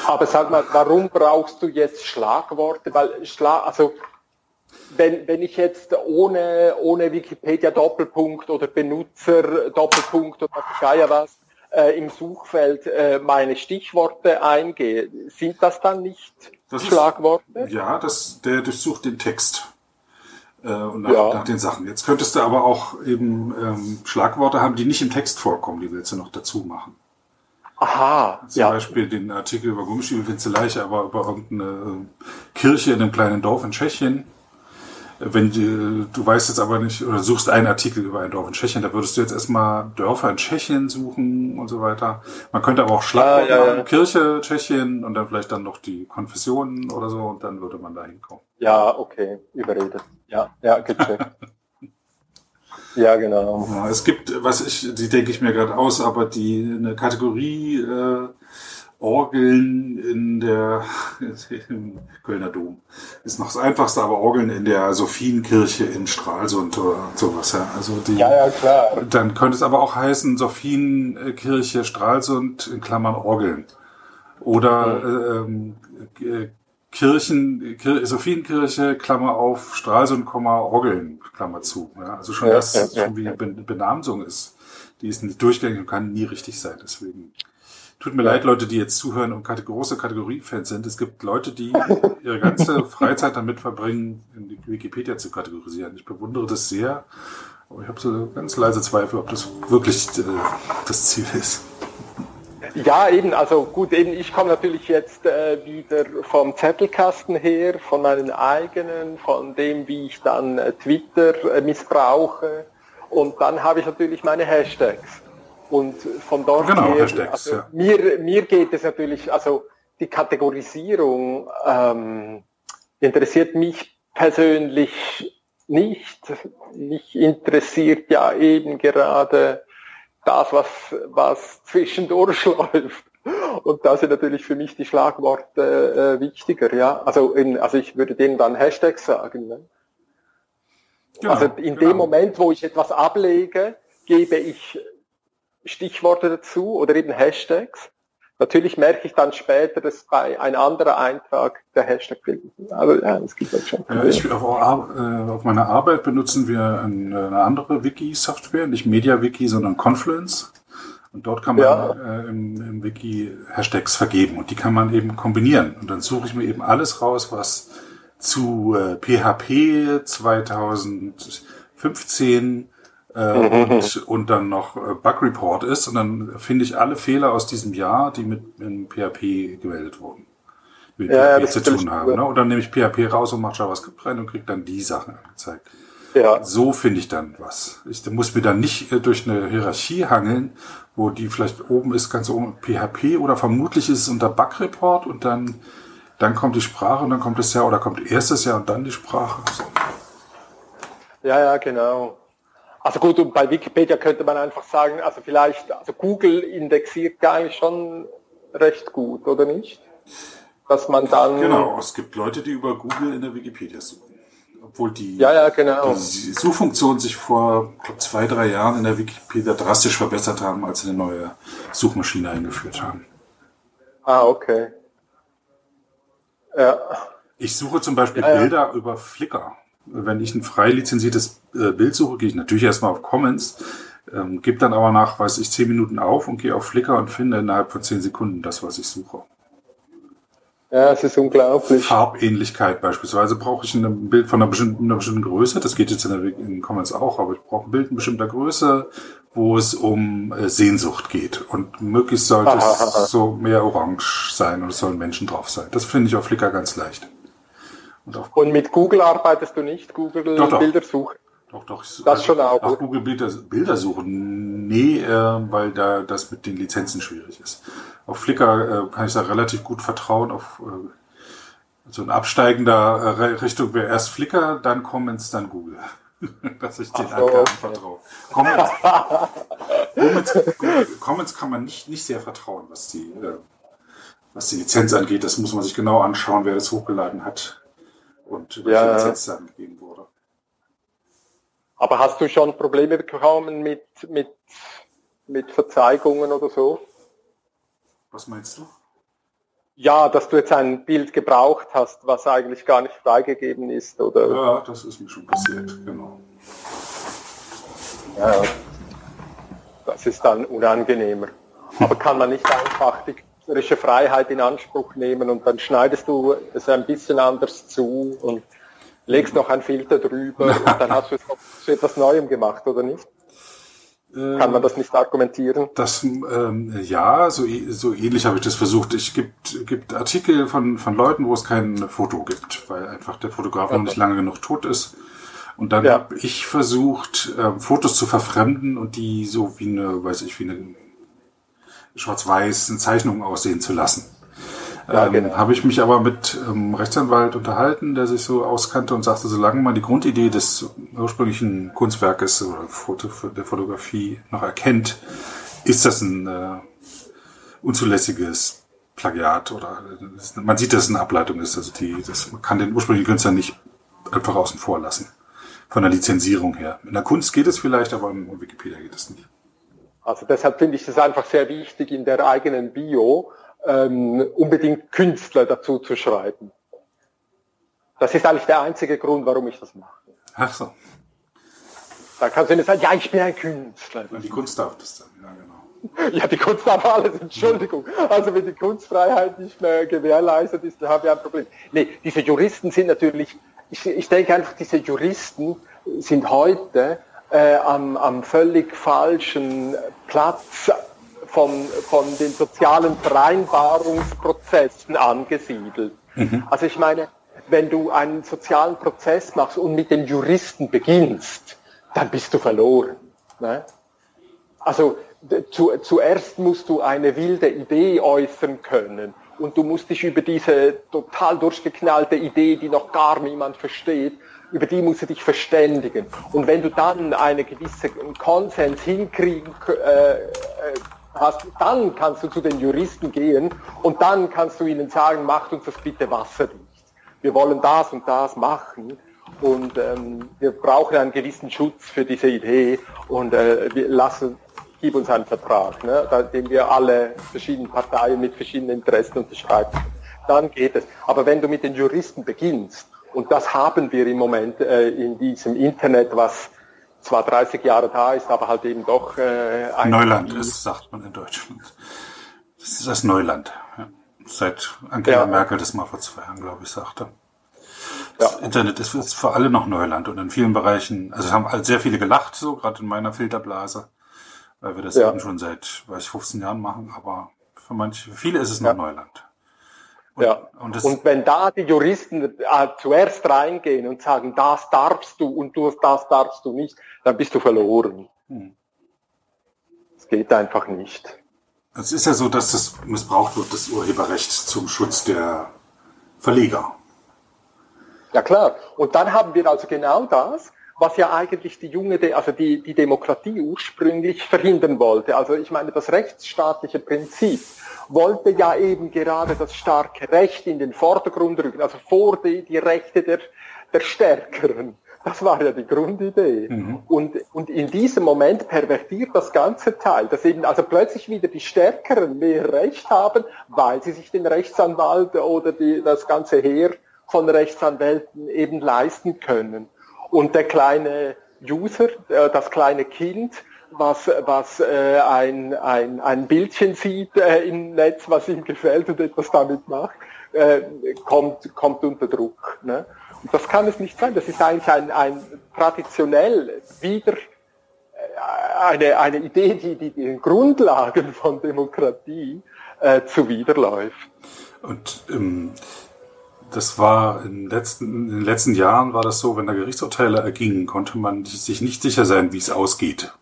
Aber sag mal, warum brauchst du jetzt Schlagworte? Weil Schlag, also wenn, wenn ich jetzt ohne, ohne Wikipedia Doppelpunkt oder Benutzer Doppelpunkt oder Geier was äh, im Suchfeld äh, meine Stichworte eingehe, sind das dann nicht das Schlagworte? Ist, ja, das, der durchsucht den Text äh, und nach, ja. nach, den Sachen. Jetzt könntest du aber auch eben ähm, Schlagworte haben, die nicht im Text vorkommen, die willst du noch dazu machen. Aha. Zum ja. Beispiel den Artikel über Gummistiefel du leicht, aber über irgendeine Kirche in einem kleinen Dorf in Tschechien. Wenn die, du weißt jetzt aber nicht, oder suchst einen Artikel über ein Dorf in Tschechien, da würdest du jetzt erstmal Dörfer in Tschechien suchen und so weiter. Man könnte aber auch Schlagwort ah, ja, ja. Kirche Tschechien und dann vielleicht dann noch die Konfessionen oder so und dann würde man da hinkommen. Ja, okay, überredet. Ja, ja, gecheckt. ja, genau. Ja, es gibt, was ich, die denke ich mir gerade aus, aber die eine Kategorie äh, Orgeln in der im Kölner Dom ist noch das einfachste, aber Orgeln in der Sophienkirche in Stralsund oder sowas. Ja. Also die, ja, ja, klar. Dann könnte es aber auch heißen Sophienkirche Stralsund in Klammern Orgeln. Oder mhm. ähm, Kirchen, Kir Sophienkirche, Klammer auf, Stralsund, Orgeln, Klammer zu. Ja. Also schon ja, das ja, schon wie eine Benamsung ist. Die ist nicht durchgängig und kann nie richtig sein. Deswegen. Tut mir leid, Leute, die jetzt zuhören und große Kategoriefans sind. Es gibt Leute, die ihre ganze Freizeit damit verbringen, in Wikipedia zu kategorisieren. Ich bewundere das sehr, aber ich habe so ganz leise Zweifel, ob das wirklich äh, das Ziel ist. Ja, eben, also gut, eben ich komme natürlich jetzt äh, wieder vom Zettelkasten her, von meinen eigenen, von dem, wie ich dann äh, Twitter äh, missbrauche und dann habe ich natürlich meine Hashtags. Und von dort genau, her, also ja. mir, mir geht es natürlich, also die Kategorisierung ähm, interessiert mich persönlich nicht. Mich interessiert ja eben gerade das, was, was zwischendurch läuft. Und da sind natürlich für mich die Schlagworte äh, wichtiger, ja. Also, in, also ich würde denen dann Hashtags sagen. Ne? Genau, also in genau. dem Moment, wo ich etwas ablege, gebe ich Stichworte dazu oder eben Hashtags. Natürlich merke ich dann später, dass bei ein anderer Eintrag der Hashtag fehlt. Also ja, das gibt halt schon. Ja, ich, auf, äh, auf, meiner Arbeit benutzen wir eine andere Wiki-Software, nicht MediaWiki, sondern Confluence. Und dort kann man ja. äh, im, im, Wiki Hashtags vergeben und die kann man eben kombinieren. Und dann suche ich mir eben alles raus, was zu äh, PHP 2015 äh, und, und dann noch äh, Bug Report ist und dann finde ich alle Fehler aus diesem Jahr, die mit in PHP gemeldet wurden. Mit ja, PHP zu tun haben. Ne? Und dann nehme ich PHP raus und mache JavaScript rein und kriege dann die Sachen angezeigt. Ja. So finde ich dann was. Ich muss mir dann nicht äh, durch eine Hierarchie hangeln, wo die vielleicht oben ist, ganz oben PHP oder vermutlich ist es unter Bug Report und dann, dann kommt die Sprache und dann kommt das Jahr oder kommt erstes Jahr und dann die Sprache. So. Ja, ja, genau. Also gut, und bei Wikipedia könnte man einfach sagen, also vielleicht, also Google indexiert ja eigentlich schon recht gut, oder nicht? Dass man dann. Genau, es gibt Leute, die über Google in der Wikipedia suchen. Obwohl die, ja, ja, genau. die Suchfunktion sich vor glaub, zwei, drei Jahren in der Wikipedia drastisch verbessert haben, als sie eine neue Suchmaschine eingeführt haben. Ah, okay. Ja. Ich suche zum Beispiel ja. Bilder über Flickr wenn ich ein frei lizenziertes äh, Bild suche, gehe ich natürlich erstmal auf Comments, ähm, gebe dann aber nach, weiß ich, zehn Minuten auf und gehe auf Flickr und finde innerhalb von zehn Sekunden das, was ich suche. Ja, es ist unglaublich. Farbähnlichkeit beispielsweise brauche ich ein Bild von einer bestimmten, einer bestimmten Größe, das geht jetzt in, der, in Comments auch, aber ich brauche ein Bild in bestimmter Größe, wo es um äh, Sehnsucht geht. Und möglichst sollte es so mehr orange sein und es sollen Menschen drauf sein. Das finde ich auf Flickr ganz leicht. Und, und mit Google arbeitest du nicht? Google doch, doch. Bildersuche? Doch, doch. Das schon auch. Auch Google Bilder, Bilder suchen? Nee, äh, weil da das mit den Lizenzen schwierig ist. Auf Flickr äh, kann ich da relativ gut vertrauen. Auf äh, so ein absteigender äh, Richtung wäre erst Flickr, dann Comments, dann Google. Dass ich den so, Angaben okay. vertraue. Comments, Comments, Comments kann man nicht, nicht sehr vertrauen, was die, äh, was die Lizenz angeht. Das muss man sich genau anschauen, wer das hochgeladen hat und welche ja. Lizenz dann gegeben wurde. Aber hast du schon Probleme bekommen mit, mit, mit Verzeihungen oder so? Was meinst du? Ja, dass du jetzt ein Bild gebraucht hast, was eigentlich gar nicht freigegeben ist, oder? Ja, das ist mir schon passiert, genau. Ja, das ist dann unangenehmer. Aber kann man nicht einfach die künstlerische Freiheit in Anspruch nehmen und dann schneidest du es ein bisschen anders zu und legst noch ein Filter drüber und dann hast du es zu etwas Neuem gemacht, oder nicht? Kann man das nicht argumentieren? Das, ähm, ja, so, so ähnlich habe ich das versucht. Es gibt, gibt Artikel von, von Leuten, wo es kein Foto gibt, weil einfach der Fotograf okay. noch nicht lange genug tot ist. Und dann ja. habe ich versucht, ähm, Fotos zu verfremden und die so wie eine, weiß ich, wie eine schwarz-weiß Zeichnung aussehen zu lassen. Ja, ähm, genau. Habe ich mich aber mit ähm, Rechtsanwalt unterhalten, der sich so auskannte und sagte, solange man die Grundidee des ursprünglichen Kunstwerkes oder Foto, der Fotografie noch erkennt, ist das ein äh, unzulässiges Plagiat oder äh, man sieht, dass es eine Ableitung ist. Also die, das, man kann den ursprünglichen Künstler nicht einfach außen vor lassen. Von der Lizenzierung her. In der Kunst geht es vielleicht, aber in Wikipedia geht es nicht. Also deshalb finde ich es einfach sehr wichtig, in der eigenen Bio ähm, unbedingt Künstler dazu zu schreiben. Das ist eigentlich der einzige Grund, warum ich das mache. Ach so. Da kannst du nicht sagen, ja, ich bin ein Künstler. Ja, die Kunst darf das dann, ja genau. Ja, die Kunst darf alles, Entschuldigung. Also wenn die Kunstfreiheit nicht mehr gewährleistet ist, dann haben wir ein Problem. Nee, diese Juristen sind natürlich, ich, ich denke einfach, diese Juristen sind heute äh, am, am völlig falschen Platz von, von den sozialen Vereinbarungsprozessen angesiedelt. Mhm. Also ich meine, wenn du einen sozialen Prozess machst und mit den Juristen beginnst, dann bist du verloren. Ne? Also zu, zuerst musst du eine wilde Idee äußern können und du musst dich über diese total durchgeknallte Idee, die noch gar niemand versteht, über die musst du dich verständigen. Und wenn du dann einen gewissen Konsens hinkriegen äh, äh hast, dann kannst du zu den Juristen gehen und dann kannst du ihnen sagen, macht uns das bitte wasserdicht. Wir wollen das und das machen und ähm, wir brauchen einen gewissen Schutz für diese Idee und äh, lassen, gib uns einen Vertrag, ne, den wir alle verschiedenen Parteien mit verschiedenen Interessen unterschreiben. Dann geht es. Aber wenn du mit den Juristen beginnst, und das haben wir im Moment äh, in diesem Internet, was zwar 30 Jahre da ist, aber halt eben doch äh, ein Neuland ist, sagt man in Deutschland. Das ist das Neuland. Ja. Seit Angela ja. Merkel das mal vor zwei Jahren, glaube ich, sagte. Das ja. Internet ist für alle noch Neuland und in vielen Bereichen, also es haben halt sehr viele gelacht, so gerade in meiner Filterblase, weil wir das eben schon seit, weiß ich, 15 Jahren machen, aber für manche, für viele ist es noch Neuland. Und, ja. Und, und, wenn da die Juristen äh, zuerst reingehen und sagen, das darfst du und du, das darfst du nicht, dann bist du verloren. Hm. Es geht einfach nicht. Es ist ja so, dass das missbraucht wird, das Urheberrecht zum Schutz der Verleger. Ja klar. Und dann haben wir also genau das, was ja eigentlich die junge, also die, die Demokratie ursprünglich verhindern wollte. Also ich meine, das rechtsstaatliche Prinzip wollte ja eben gerade das starke Recht in den Vordergrund rücken, also vor die, die Rechte der, der Stärkeren. Das war ja die Grundidee. Mhm. Und, und in diesem Moment pervertiert das ganze Teil, dass eben also plötzlich wieder die Stärkeren mehr Recht haben, weil sie sich den Rechtsanwalt oder die, das ganze Heer von Rechtsanwälten eben leisten können. Und der kleine User, äh, das kleine Kind, was, was äh, ein, ein, ein Bildchen sieht äh, im Netz, was ihm gefällt und etwas damit macht, äh, kommt, kommt unter Druck. Ne? Und das kann es nicht sein. Das ist eigentlich ein, ein traditionell wieder äh, eine, eine Idee, die, die den Grundlagen von Demokratie äh, zuwiderläuft. Und ähm, das war in, letzten, in den letzten Jahren war das so, wenn da Gerichtsurteile ergingen, konnte man sich nicht sicher sein, wie es ausgeht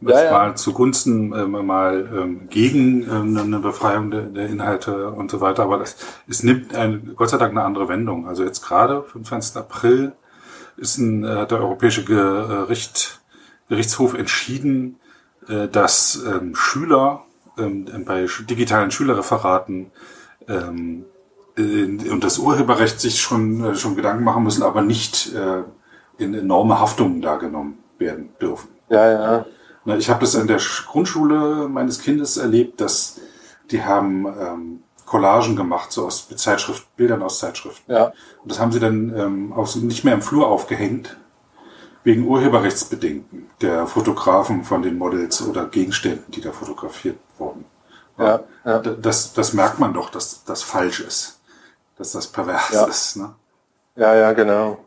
ja, ja. mal zugunsten, äh, mal ähm, gegen ähm, eine Befreiung der, der Inhalte und so weiter. Aber das, es nimmt ein, Gott sei Dank eine andere Wendung. Also jetzt gerade, 25. April, ist ein, äh, der Europäische Gericht, Gerichtshof entschieden, äh, dass ähm, Schüler ähm, bei digitalen Schülerreferaten ähm, äh, und das Urheberrecht sich schon, äh, schon Gedanken machen müssen, aber nicht äh, in enorme Haftungen da genommen werden dürfen. Ja, ja. Ich habe das in der Grundschule meines Kindes erlebt, dass die haben ähm, Collagen gemacht, so aus Zeitschrift, Bildern aus Zeitschriften. Ja. Und das haben sie dann ähm, auch nicht mehr im Flur aufgehängt, wegen Urheberrechtsbedenken der Fotografen von den Models oder Gegenständen, die da fotografiert wurden. Ja, ja. Das, das merkt man doch, dass das falsch ist, dass das pervers ja. ist. Ne? Ja, ja, genau.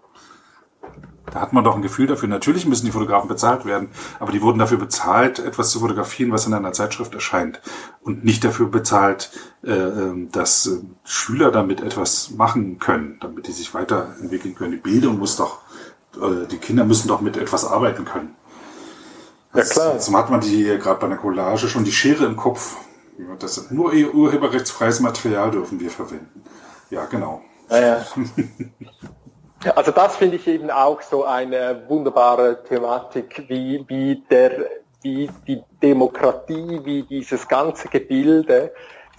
Da hat man doch ein Gefühl dafür. Natürlich müssen die Fotografen bezahlt werden, aber die wurden dafür bezahlt, etwas zu fotografieren, was in einer Zeitschrift erscheint. Und nicht dafür bezahlt, äh, ähm, dass äh, Schüler damit etwas machen können, damit die sich weiterentwickeln können. Die Bildung muss doch, äh, die Kinder müssen doch mit etwas arbeiten können. Ja klar. Jetzt hat man die gerade bei der Collage schon die Schere im Kopf. Das nur urheberrechtsfreies Material dürfen wir verwenden. Ja, genau. Ja, Also das finde ich eben auch so eine wunderbare Thematik, wie, wie, der, wie die Demokratie, wie dieses ganze Gebilde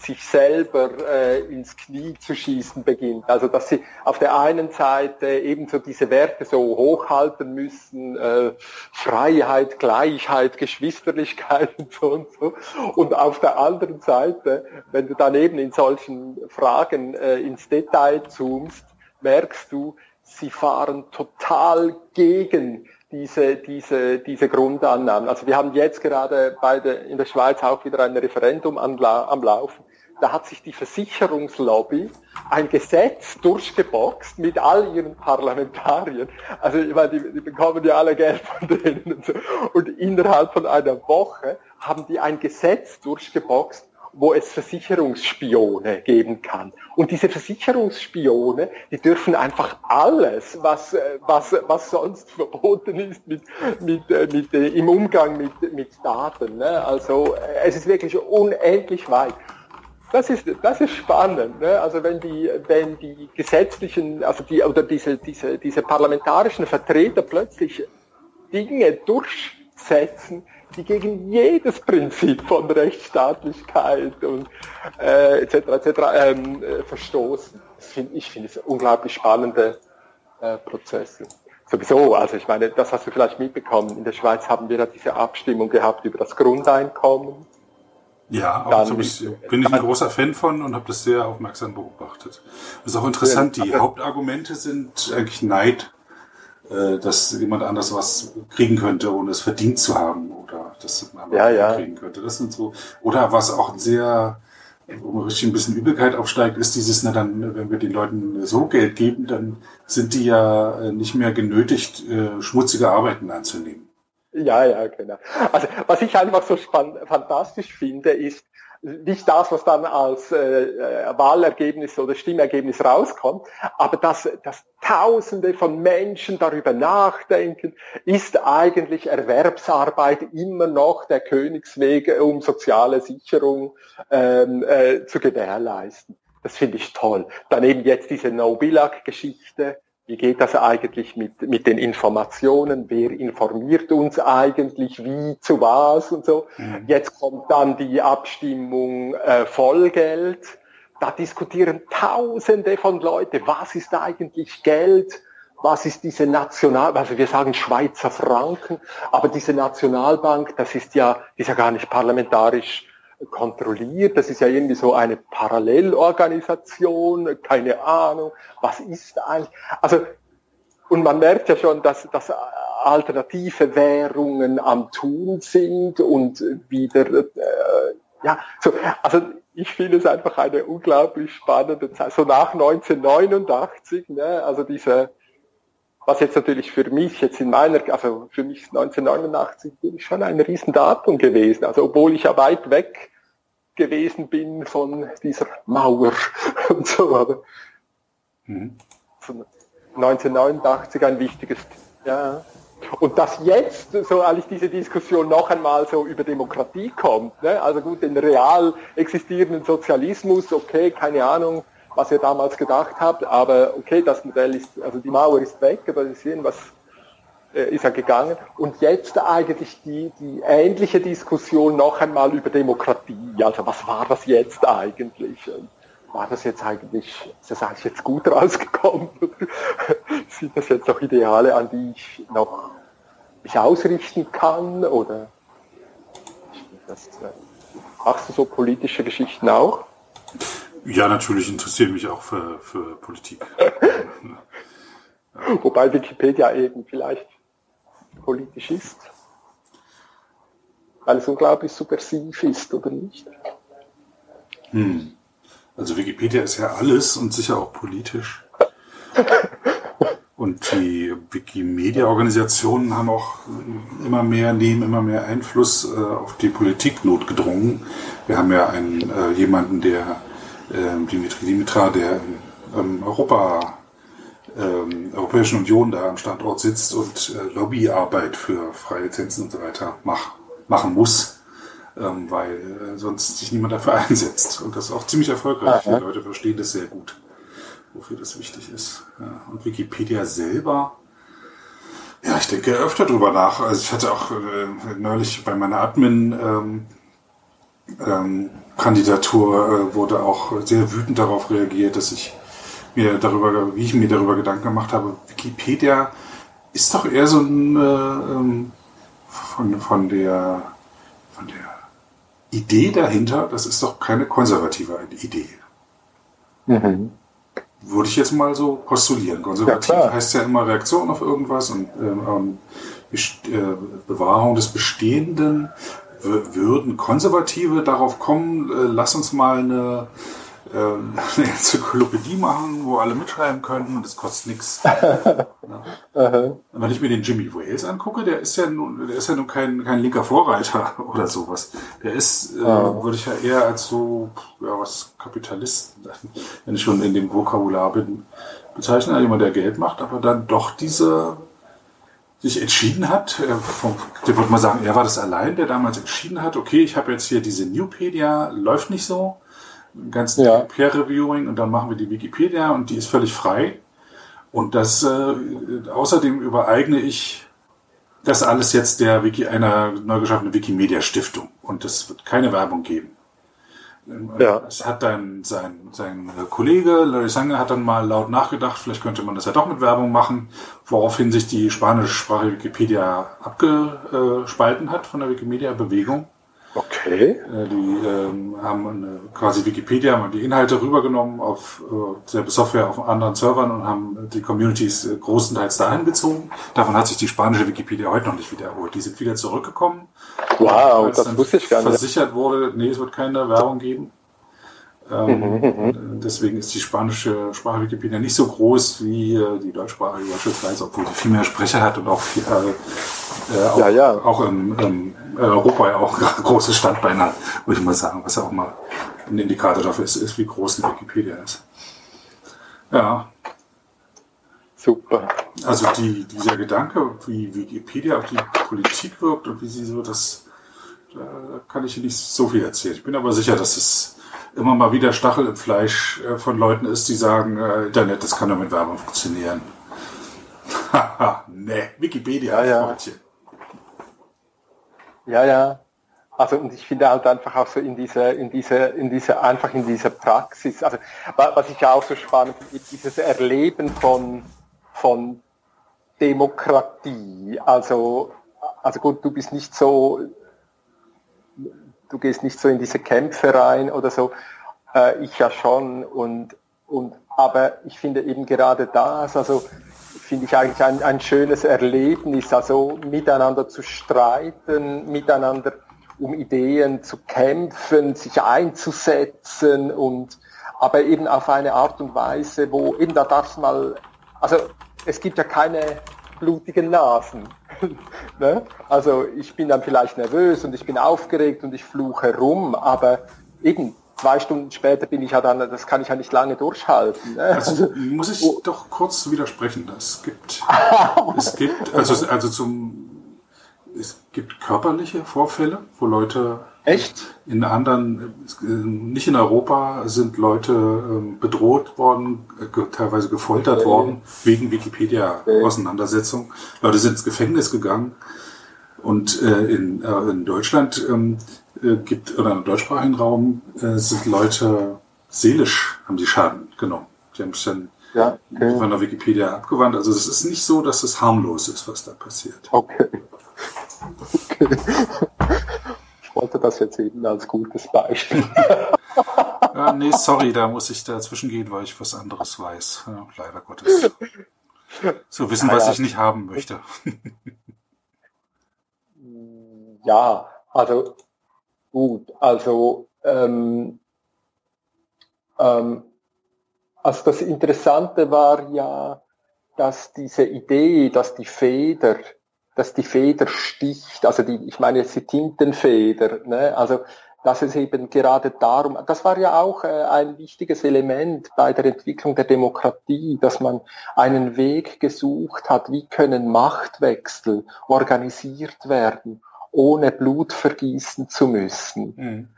sich selber äh, ins Knie zu schießen beginnt. Also dass sie auf der einen Seite ebenso diese Werte so hochhalten müssen, äh, Freiheit, Gleichheit, Geschwisterlichkeit und so und so. Und auf der anderen Seite, wenn du dann eben in solchen Fragen äh, ins Detail zoomst, merkst du, sie fahren total gegen diese, diese, diese Grundannahmen. Also wir haben jetzt gerade bei der, in der Schweiz auch wieder ein Referendum am Laufen. Da hat sich die Versicherungslobby ein Gesetz durchgeboxt mit all ihren Parlamentariern. Also ich meine, die, die bekommen ja alle Geld von denen und so. Und innerhalb von einer Woche haben die ein Gesetz durchgeboxt, wo es Versicherungsspione geben kann. Und diese Versicherungsspione, die dürfen einfach alles, was, was, was sonst verboten ist mit, mit, mit, im Umgang mit, mit Daten. Ne? Also es ist wirklich unendlich weit. Das ist, das ist spannend. Ne? Also wenn die, wenn die gesetzlichen, also die, oder diese, diese, diese parlamentarischen Vertreter plötzlich Dinge durchsetzen, die gegen jedes Prinzip von Rechtsstaatlichkeit und äh, etc. etc. Ähm, äh, verstoßen. Find, ich finde es unglaublich spannende äh, Prozesse. Sowieso, also ich meine, das hast du vielleicht mitbekommen. In der Schweiz haben wir ja diese Abstimmung gehabt über das Grundeinkommen. Ja, auch so ich, bin ich ein großer Fan von und habe das sehr aufmerksam beobachtet. Das ist auch interessant, die Hauptargumente sind eigentlich Neid äh, dass jemand anders was kriegen könnte, ohne es verdient zu haben oder das man ja, ja. kriegen könnte. Das sind so oder was auch sehr wo man richtig ein bisschen Übelkeit aufsteigt, ist dieses, na dann, wenn wir den Leuten so Geld geben, dann sind die ja äh, nicht mehr genötigt, äh, schmutzige Arbeiten anzunehmen. Ja, ja, genau. Also was ich einfach so fantastisch finde, ist, nicht das, was dann als äh, äh, Wahlergebnis oder Stimmergebnis rauskommt, aber dass, dass Tausende von Menschen darüber nachdenken, ist eigentlich Erwerbsarbeit immer noch der Königsweg, um soziale Sicherung ähm, äh, zu gewährleisten. Das finde ich toll. Daneben jetzt diese No-Billag-Geschichte, wie geht das eigentlich mit, mit den Informationen? Wer informiert uns eigentlich wie zu was und so? Mhm. Jetzt kommt dann die Abstimmung äh, Vollgeld. Da diskutieren Tausende von Leuten, was ist eigentlich Geld? Was ist diese National, also wir sagen Schweizer Franken, aber diese Nationalbank, das ist ja, ist ja gar nicht parlamentarisch kontrolliert. Das ist ja irgendwie so eine Parallelorganisation, keine Ahnung, was ist eigentlich. Also, und man merkt ja schon, dass, dass alternative Währungen am Tun sind und wieder, äh, ja, so, also ich finde es einfach eine unglaublich spannende Zeit. So nach 1989, ne, also diese, was jetzt natürlich für mich jetzt in meiner, also für mich 1989 bin ich schon ein Riesendatum gewesen. Also obwohl ich ja weit weg gewesen bin von dieser Mauer und so. Aber mhm. 1989 ein wichtiges, ja. Und dass jetzt so eigentlich diese Diskussion noch einmal so über Demokratie kommt, ne? also gut, den real existierenden Sozialismus, okay, keine Ahnung, was ihr damals gedacht habt, aber okay, das Modell ist, also die Mauer ist weg, aber wir sehen, was ist er gegangen. Und jetzt eigentlich die, die ähnliche Diskussion noch einmal über Demokratie. Also was war das jetzt eigentlich? War das jetzt eigentlich, ist das eigentlich jetzt gut rausgekommen? Sind das jetzt noch Ideale, an die ich noch mich ausrichten kann? Oder das, äh, machst du so politische Geschichten auch? Ja, natürlich interessiere mich auch für, für Politik. Wobei Wikipedia eben vielleicht politisch ist. Weil es unglaublich subversiv ist, oder nicht? Hm. Also Wikipedia ist ja alles und sicher auch politisch. Und die Wikimedia-Organisationen haben auch immer mehr, nehmen immer mehr Einfluss äh, auf die Politik notgedrungen. Wir haben ja einen, äh, jemanden, der, äh, Dimitri Dimitra, der im Europa, ähm, Europäischen Union da am Standort sitzt und äh, Lobbyarbeit für freie Lizenzen und so weiter mach, machen muss, ähm, weil äh, sonst sich niemand dafür einsetzt. Und das ist auch ziemlich erfolgreich. Die Leute verstehen das sehr gut wofür das wichtig ist. Ja. Und Wikipedia selber, ja, ich denke öfter drüber nach. Also ich hatte auch äh, neulich bei meiner Admin ähm, ähm, Kandidatur äh, wurde auch sehr wütend darauf reagiert, dass ich mir darüber, wie ich mir darüber Gedanken gemacht habe, Wikipedia ist doch eher so ein äh, ähm, von, von der von der Idee dahinter, das ist doch keine konservative Idee. Mhm. Würde ich jetzt mal so postulieren. Konservativ ja, heißt ja immer Reaktion auf irgendwas und ähm, äh, Bewahrung des Bestehenden. Würden Konservative darauf kommen, äh, lass uns mal eine ähm, eine Enzyklopädie machen, wo alle mitschreiben können und es kostet nichts. Ja. Wenn ich mir den Jimmy Wales angucke, der ist ja nun, der ist ja nun kein, kein linker Vorreiter oder sowas. Der ist, äh, würde ich ja eher als so, ja, was Kapitalisten, wenn ich schon in dem Vokabular bin, bezeichnen, jemand, der Geld macht, aber dann doch diese sich entschieden hat, äh, der würde mal sagen, er war das allein, der damals entschieden hat, okay, ich habe jetzt hier diese Newpedia, läuft nicht so, ganzen ja. Peer-Reviewing und dann machen wir die Wikipedia und die ist völlig frei. Und das äh, außerdem übereigne ich das alles jetzt der Wiki, einer neu geschaffenen Wikimedia-Stiftung. Und es wird keine Werbung geben. Ja. Es hat dann sein, sein Kollege Larry Sanger hat dann mal laut nachgedacht, vielleicht könnte man das ja doch mit Werbung machen, woraufhin sich die spanischsprachige Wikipedia abgespalten hat von der Wikimedia-Bewegung. Okay. Äh, die ähm, haben eine, quasi Wikipedia, haben die Inhalte rübergenommen auf äh, selbe Software auf anderen Servern und haben die Communities äh, großenteils dahin gezogen. Davon hat sich die spanische Wikipedia heute noch nicht wieder erholt. Die sind wieder zurückgekommen. Wow, das wusste ich gar nicht. Versichert wurde, nee, es wird keine Werbung geben. Ähm, mhm, mhm, mhm. deswegen ist die spanische Sprache Wikipedia nicht so groß wie äh, die deutschsprachige beispielsweise, obwohl die viel mehr Sprecher hat und auch, viel, äh, äh, auch, ja, ja. auch im, im Europa ja auch große Standbeine hat, würde ich mal sagen, was ja auch mal ein Indikator dafür ist, ist wie groß eine Wikipedia ist. Ja. Super. Also die, dieser Gedanke, wie Wikipedia auf die Politik wirkt und wie sie so das, da kann ich nicht so viel erzählen. Ich bin aber sicher, dass es immer mal wieder Stachel im Fleisch äh, von Leuten ist, die sagen, äh, Internet, das kann doch mit Werbung funktionieren. Haha, ne, Wikipedia, ja, ja. Freundchen. Ja, ja. Also und ich finde halt einfach auch so in dieser, in dieser, in dieser, einfach in dieser Praxis, also was ich auch so spannend finde, dieses Erleben von, von Demokratie. Also, also gut, du bist nicht so du gehst nicht so in diese Kämpfe rein oder so. Äh, ich ja schon. Und, und, aber ich finde eben gerade das, also finde ich eigentlich ein, ein schönes Erlebnis, also miteinander zu streiten, miteinander um Ideen zu kämpfen, sich einzusetzen und aber eben auf eine Art und Weise, wo eben da darf mal, also es gibt ja keine blutigen Nasen. ne? Also ich bin dann vielleicht nervös und ich bin aufgeregt und ich fluche rum, aber eben zwei Stunden später bin ich ja dann, das kann ich ja nicht lange durchhalten. Ne? Also, muss ich oh. doch kurz widersprechen. Es gibt, es gibt, also, also zum, es gibt körperliche Vorfälle, wo Leute Echt? In anderen, nicht in Europa, sind Leute ähm, bedroht worden, teilweise gefoltert okay. worden, wegen Wikipedia-Auseinandersetzung. Leute sind ins Gefängnis gegangen. Und äh, in, äh, in Deutschland ähm, äh, gibt, oder im deutschsprachigen Raum, äh, sind Leute seelisch, haben die Schaden genommen. Die haben sich dann ja, okay. von der Wikipedia abgewandt. Also es ist nicht so, dass es harmlos ist, was da passiert. Okay. okay wollte das jetzt eben als gutes Beispiel. ja, nee, sorry, da muss ich dazwischen gehen, weil ich was anderes weiß. Ja, leider Gottes. So wissen, was ich nicht haben möchte. ja, also gut, also ähm, ähm, also das Interessante war ja, dass diese Idee, dass die Feder, dass die Feder sticht, also die, ich meine jetzt die Tintenfeder, ne? also dass es eben gerade darum, das war ja auch äh, ein wichtiges Element bei der Entwicklung der Demokratie, dass man einen Weg gesucht hat, wie können Machtwechsel organisiert werden, ohne Blut vergießen zu müssen. Mhm.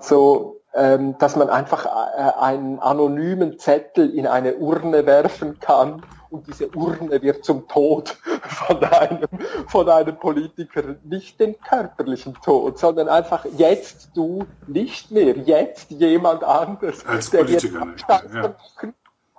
So, ähm, dass man einfach äh, einen anonymen Zettel in eine Urne werfen kann und diese Urne wird zum Tod von einem, von einem Politiker, nicht den körperlichen Tod, sondern einfach jetzt du nicht mehr, jetzt jemand anders. Als Politiker nicht. Ja.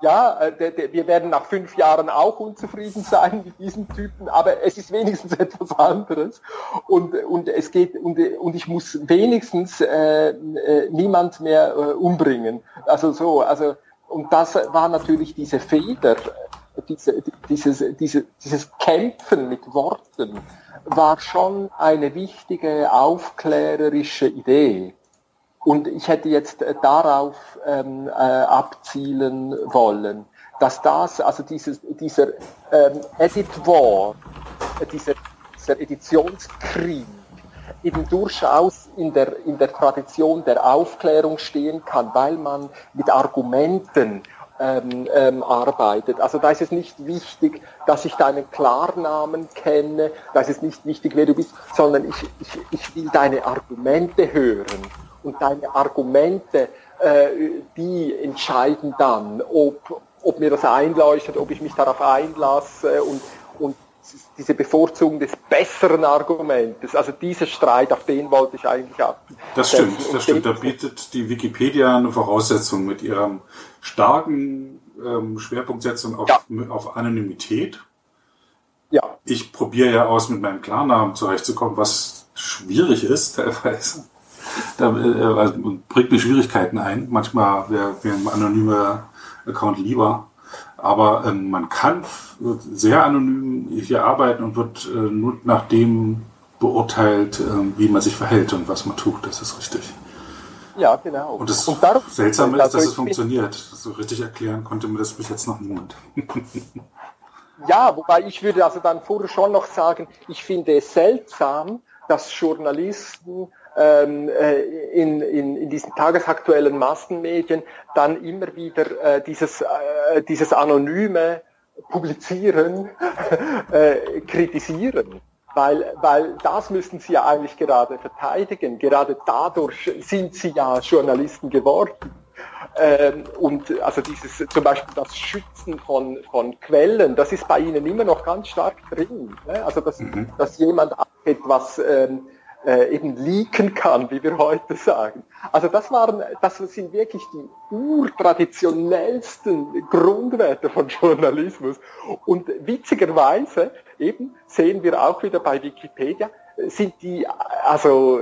Ja, äh, der, der, wir werden nach fünf Jahren auch unzufrieden sein mit diesem Typen, aber es ist wenigstens etwas anderes und, und es geht und, und ich muss wenigstens äh, äh, niemand mehr äh, umbringen. Also so, also und das war natürlich diese Feder, diese, dieses, diese, dieses Kämpfen mit Worten war schon eine wichtige aufklärerische Idee. Und ich hätte jetzt äh, darauf ähm, äh, abzielen wollen, dass das, also dieses, dieser ähm, Edit War, äh, dieser, dieser Editionskrieg, eben durchaus in der, in der Tradition der Aufklärung stehen kann, weil man mit Argumenten ähm, ähm, arbeitet. Also da ist es nicht wichtig, dass ich deinen Klarnamen kenne, da ist es nicht wichtig, wer du bist, sondern ich, ich, ich will deine Argumente hören und deine Argumente, äh, die entscheiden dann, ob, ob mir das einleuchtet, ob ich mich darauf einlasse und, und diese Bevorzugung des besseren Argumentes, also dieser Streit, auf den wollte ich eigentlich ab. Das stimmt, das stimmt. Da bietet die Wikipedia eine Voraussetzung mit ihrem starken ähm, Schwerpunktsetzung auf, ja. auf Anonymität. Ja. Ich probiere ja aus, mit meinem Klarnamen zurechtzukommen, was schwierig ist teilweise da äh, also, bringt mir Schwierigkeiten ein. Manchmal wäre wär ein anonymer Account lieber. Aber ähm, man kann sehr anonym hier arbeiten und wird äh, nur nach dem beurteilt, äh, wie man sich verhält und was man tut. Das ist richtig. Ja, genau. Und das und darum, Seltsame ist, dass es funktioniert. So richtig erklären konnte mir das bis jetzt noch niemand. ja, wobei ich würde also dann vorher schon noch sagen, ich finde es seltsam, dass Journalisten ähm, äh, in, in, in diesen tagesaktuellen Massenmedien dann immer wieder äh, dieses, äh, dieses anonyme Publizieren äh, kritisieren. Weil, weil das müssten sie ja eigentlich gerade verteidigen. Gerade dadurch sind sie ja Journalisten geworden. Ähm, und also dieses zum Beispiel das Schützen von, von Quellen, das ist bei ihnen immer noch ganz stark drin. Ne? Also dass, mhm. dass jemand etwas ähm, äh, eben leaken kann, wie wir heute sagen. Also das waren, das sind wirklich die urtraditionellsten Grundwerte von Journalismus. Und witzigerweise eben sehen wir auch wieder bei Wikipedia, sind die, also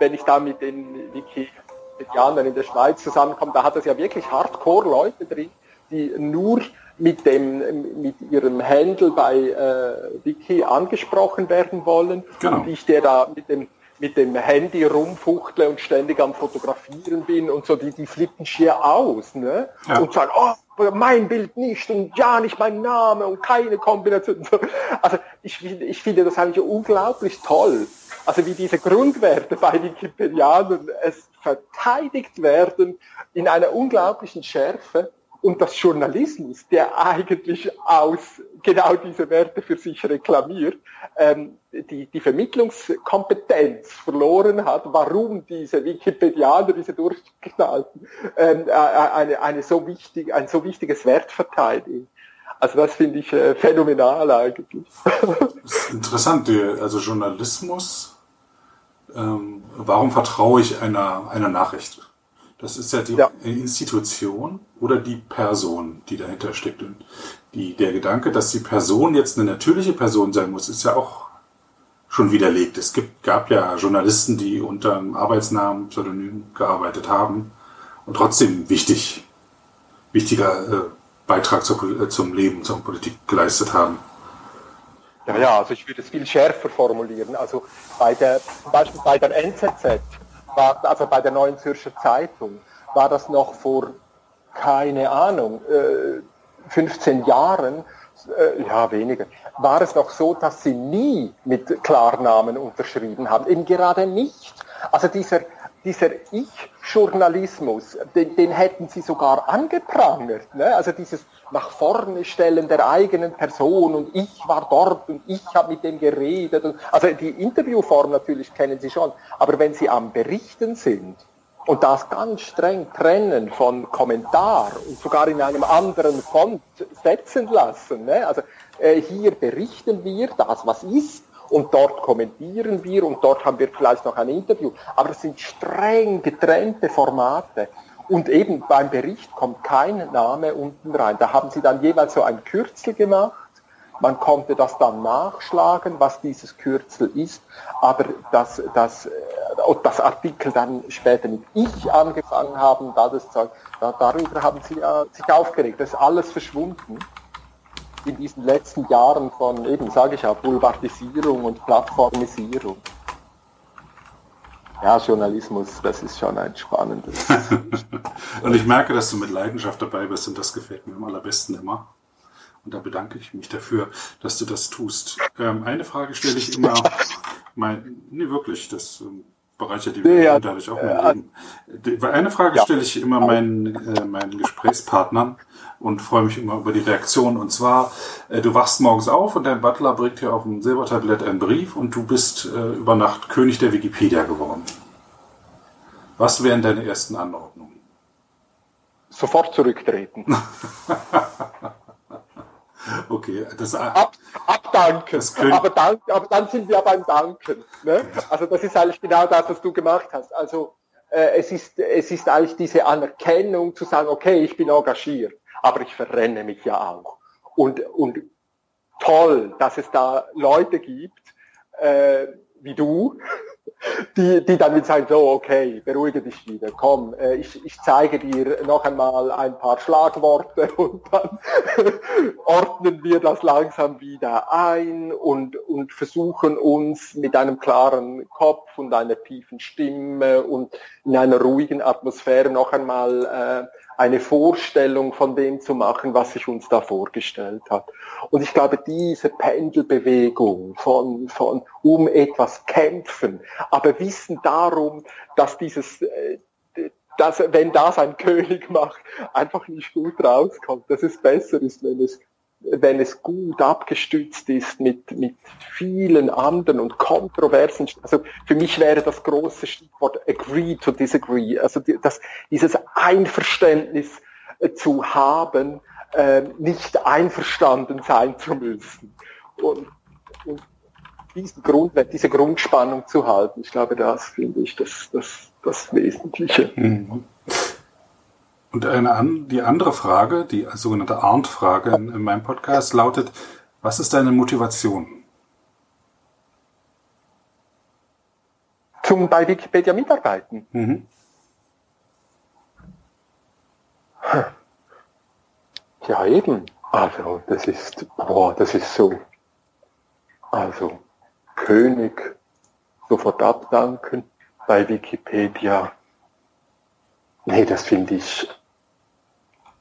wenn ich da mit den Wikipedianern in der Schweiz zusammenkomme, da hat es ja wirklich Hardcore-Leute drin, die nur mit dem mit ihrem Handle bei äh, Wiki angesprochen werden wollen genau. und ich der da mit dem mit dem Handy rumfuchtle und ständig am Fotografieren bin und so, die, die flippen schier aus, ne? Ja. Und sagen, oh, mein Bild nicht und ja, nicht mein Name und keine Kombination. Also ich, ich finde das eigentlich unglaublich toll. Also wie diese Grundwerte bei Wikipedianern es verteidigt werden in einer unglaublichen Schärfe und das Journalismus, der eigentlich aus genau diese Werte für sich reklamiert, ähm, die, die Vermittlungskompetenz verloren hat, warum diese Wikipedianer, diese Durchgeknallten, ähm, äh, eine, eine so wichtig, ein so wichtiges Wert verteidigen. Also das finde ich äh, phänomenal eigentlich. Das ist interessant, also Journalismus, ähm, warum vertraue ich einer, einer Nachricht? Das ist ja die ja. Institution oder die Person, die dahinter steckt. Und die, der Gedanke, dass die Person jetzt eine natürliche Person sein muss, ist ja auch schon widerlegt. Es gibt, gab ja Journalisten, die unter einem Arbeitsnamen, Pseudonym gearbeitet haben und trotzdem wichtig, wichtiger äh, Beitrag zur, äh, zum Leben, zur Politik geleistet haben. Ja, ja, also ich würde es viel schärfer formulieren. Also bei der, zum Beispiel bei der NZZ war, also bei der Neuen Zürcher Zeitung, war das noch vor, keine Ahnung, 15 äh, Jahren äh, ja, weniger. War es doch so, dass sie nie mit Klarnamen unterschrieben haben? Eben gerade nicht. Also dieser, dieser Ich-Journalismus, den, den, hätten sie sogar angeprangert. Ne? Also dieses nach vorne stellen der eigenen Person und ich war dort und ich habe mit dem geredet. Und, also die Interviewform natürlich kennen sie schon, aber wenn sie am Berichten sind, und das ganz streng trennen von Kommentar und sogar in einem anderen Font setzen lassen. Ne? Also äh, hier berichten wir das, was ist, und dort kommentieren wir und dort haben wir vielleicht noch ein Interview. Aber es sind streng getrennte Formate. Und eben beim Bericht kommt kein Name unten rein. Da haben sie dann jeweils so ein Kürzel gemacht. Man konnte das dann nachschlagen, was dieses Kürzel ist. Aber das, das und das Artikel dann später mit Ich angefangen haben, da das Zeug, da, darüber haben sie äh, sich aufgeregt. Das ist alles verschwunden in diesen letzten Jahren von, eben sage ich auch, Boulevardisierung und Plattformisierung. Ja, Journalismus, das ist schon ein spannendes. und ich merke, dass du mit Leidenschaft dabei bist und das gefällt mir am allerbesten immer. Und da bedanke ich mich dafür, dass du das tust. Ähm, eine Frage stelle ich immer, mein, nee, wirklich, das ähm, bereichert die Welt ja, dadurch auch mein Leben. Eine Frage ja. stelle ich immer meinen, äh, meinen Gesprächspartnern und freue mich immer über die Reaktion. Und zwar, äh, du wachst morgens auf und dein Butler bringt dir auf dem Silbertablett einen Brief und du bist äh, über Nacht König der Wikipedia geworden. Was wären deine ersten Anordnungen? Sofort zurücktreten. Okay, das Ab, abdanken. Das aber, dank, aber dann sind wir beim Danken. Ne? Also das ist eigentlich genau das, was du gemacht hast. Also äh, es, ist, es ist eigentlich diese Anerkennung zu sagen, okay, ich bin engagiert, aber ich verrenne mich ja auch. Und, und toll, dass es da Leute gibt, äh, wie du, die, die dann wieder sagen, so, okay, beruhige dich wieder, komm, äh, ich, ich zeige dir noch einmal ein paar Schlagworte und dann ordnen wir das langsam wieder ein und, und versuchen uns mit einem klaren Kopf und einer tiefen Stimme und in einer ruhigen Atmosphäre noch einmal äh, eine Vorstellung von dem zu machen, was sich uns da vorgestellt hat. Und ich glaube, diese Pendelbewegung von, von um etwas kämpfen, aber wissen darum, dass dieses, äh, dass, wenn das ein König macht, einfach nicht gut rauskommt, dass es besser ist, wenn es wenn es gut abgestützt ist mit, mit vielen anderen und kontroversen, also für mich wäre das große Stichwort agree to disagree, also die, das, dieses Einverständnis äh, zu haben, äh, nicht einverstanden sein zu müssen. Und, und diesen Grund, diese Grundspannung zu halten, ich glaube, das finde ich das, das, das Wesentliche. Mhm. Und eine an, die andere Frage, die sogenannte Arndt-Frage in, in meinem Podcast lautet, was ist deine Motivation? Zum bei Wikipedia mitarbeiten. Mhm. Ja, eben. Also, das ist, boah, das ist so. Also, König, sofort abdanken bei Wikipedia. Nee, das finde ich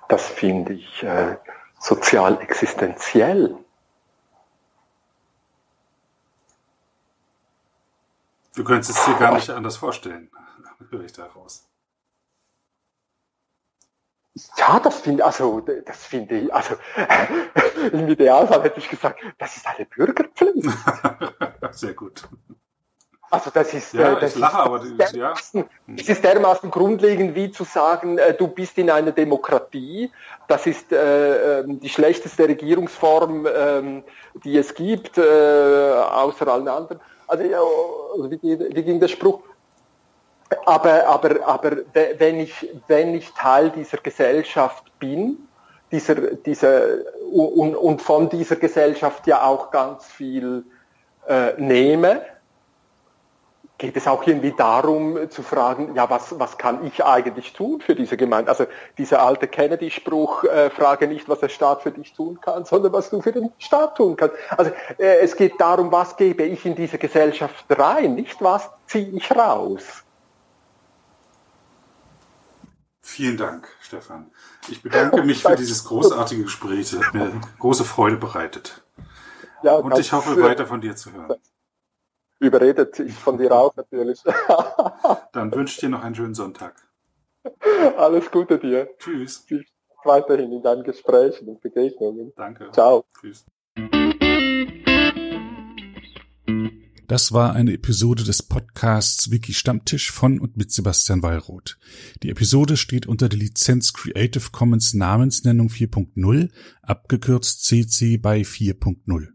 das finde ich äh, sozial existenziell. Du könntest es dir gar nicht anders vorstellen, höre ich daraus. Ja, das finde also das finde ich, also im Idealfall hätte ich gesagt, das ist eine Bürgerpflicht. Sehr gut. Also das ist, ja, äh, das, lache, ist das, ja. das ist dermaßen grundlegend wie zu sagen, äh, du bist in einer Demokratie. Das ist äh, ähm, die schlechteste Regierungsform, äh, die es gibt, äh, außer allen anderen. Also, ja, also wie, wie ging der Spruch? Aber, aber, aber wenn ich, wenn ich Teil dieser Gesellschaft bin, dieser, dieser, und, und von dieser Gesellschaft ja auch ganz viel äh, nehme, geht es auch irgendwie darum zu fragen, ja, was, was kann ich eigentlich tun für diese Gemeinde? Also dieser alte Kennedy-Spruch, äh, frage nicht, was der Staat für dich tun kann, sondern was du für den Staat tun kannst. Also äh, es geht darum, was gebe ich in diese Gesellschaft rein, nicht was ziehe ich raus. Vielen Dank, Stefan. Ich bedanke mich für dieses großartige Gespräch. Es hat mir große Freude bereitet. Ja, Und ich hoffe, weiter von dir zu hören. Überredet ich von dir auch natürlich. Dann wünsche ich dir noch einen schönen Sonntag. Alles Gute dir. Tschüss. Weiterhin in deinen Gesprächen und Begegnungen. Danke. Ciao. Tschüss. Das war eine Episode des Podcasts Wiki Stammtisch von und mit Sebastian Wallroth. Die Episode steht unter der Lizenz Creative Commons Namensnennung 4.0, abgekürzt CC by 4.0.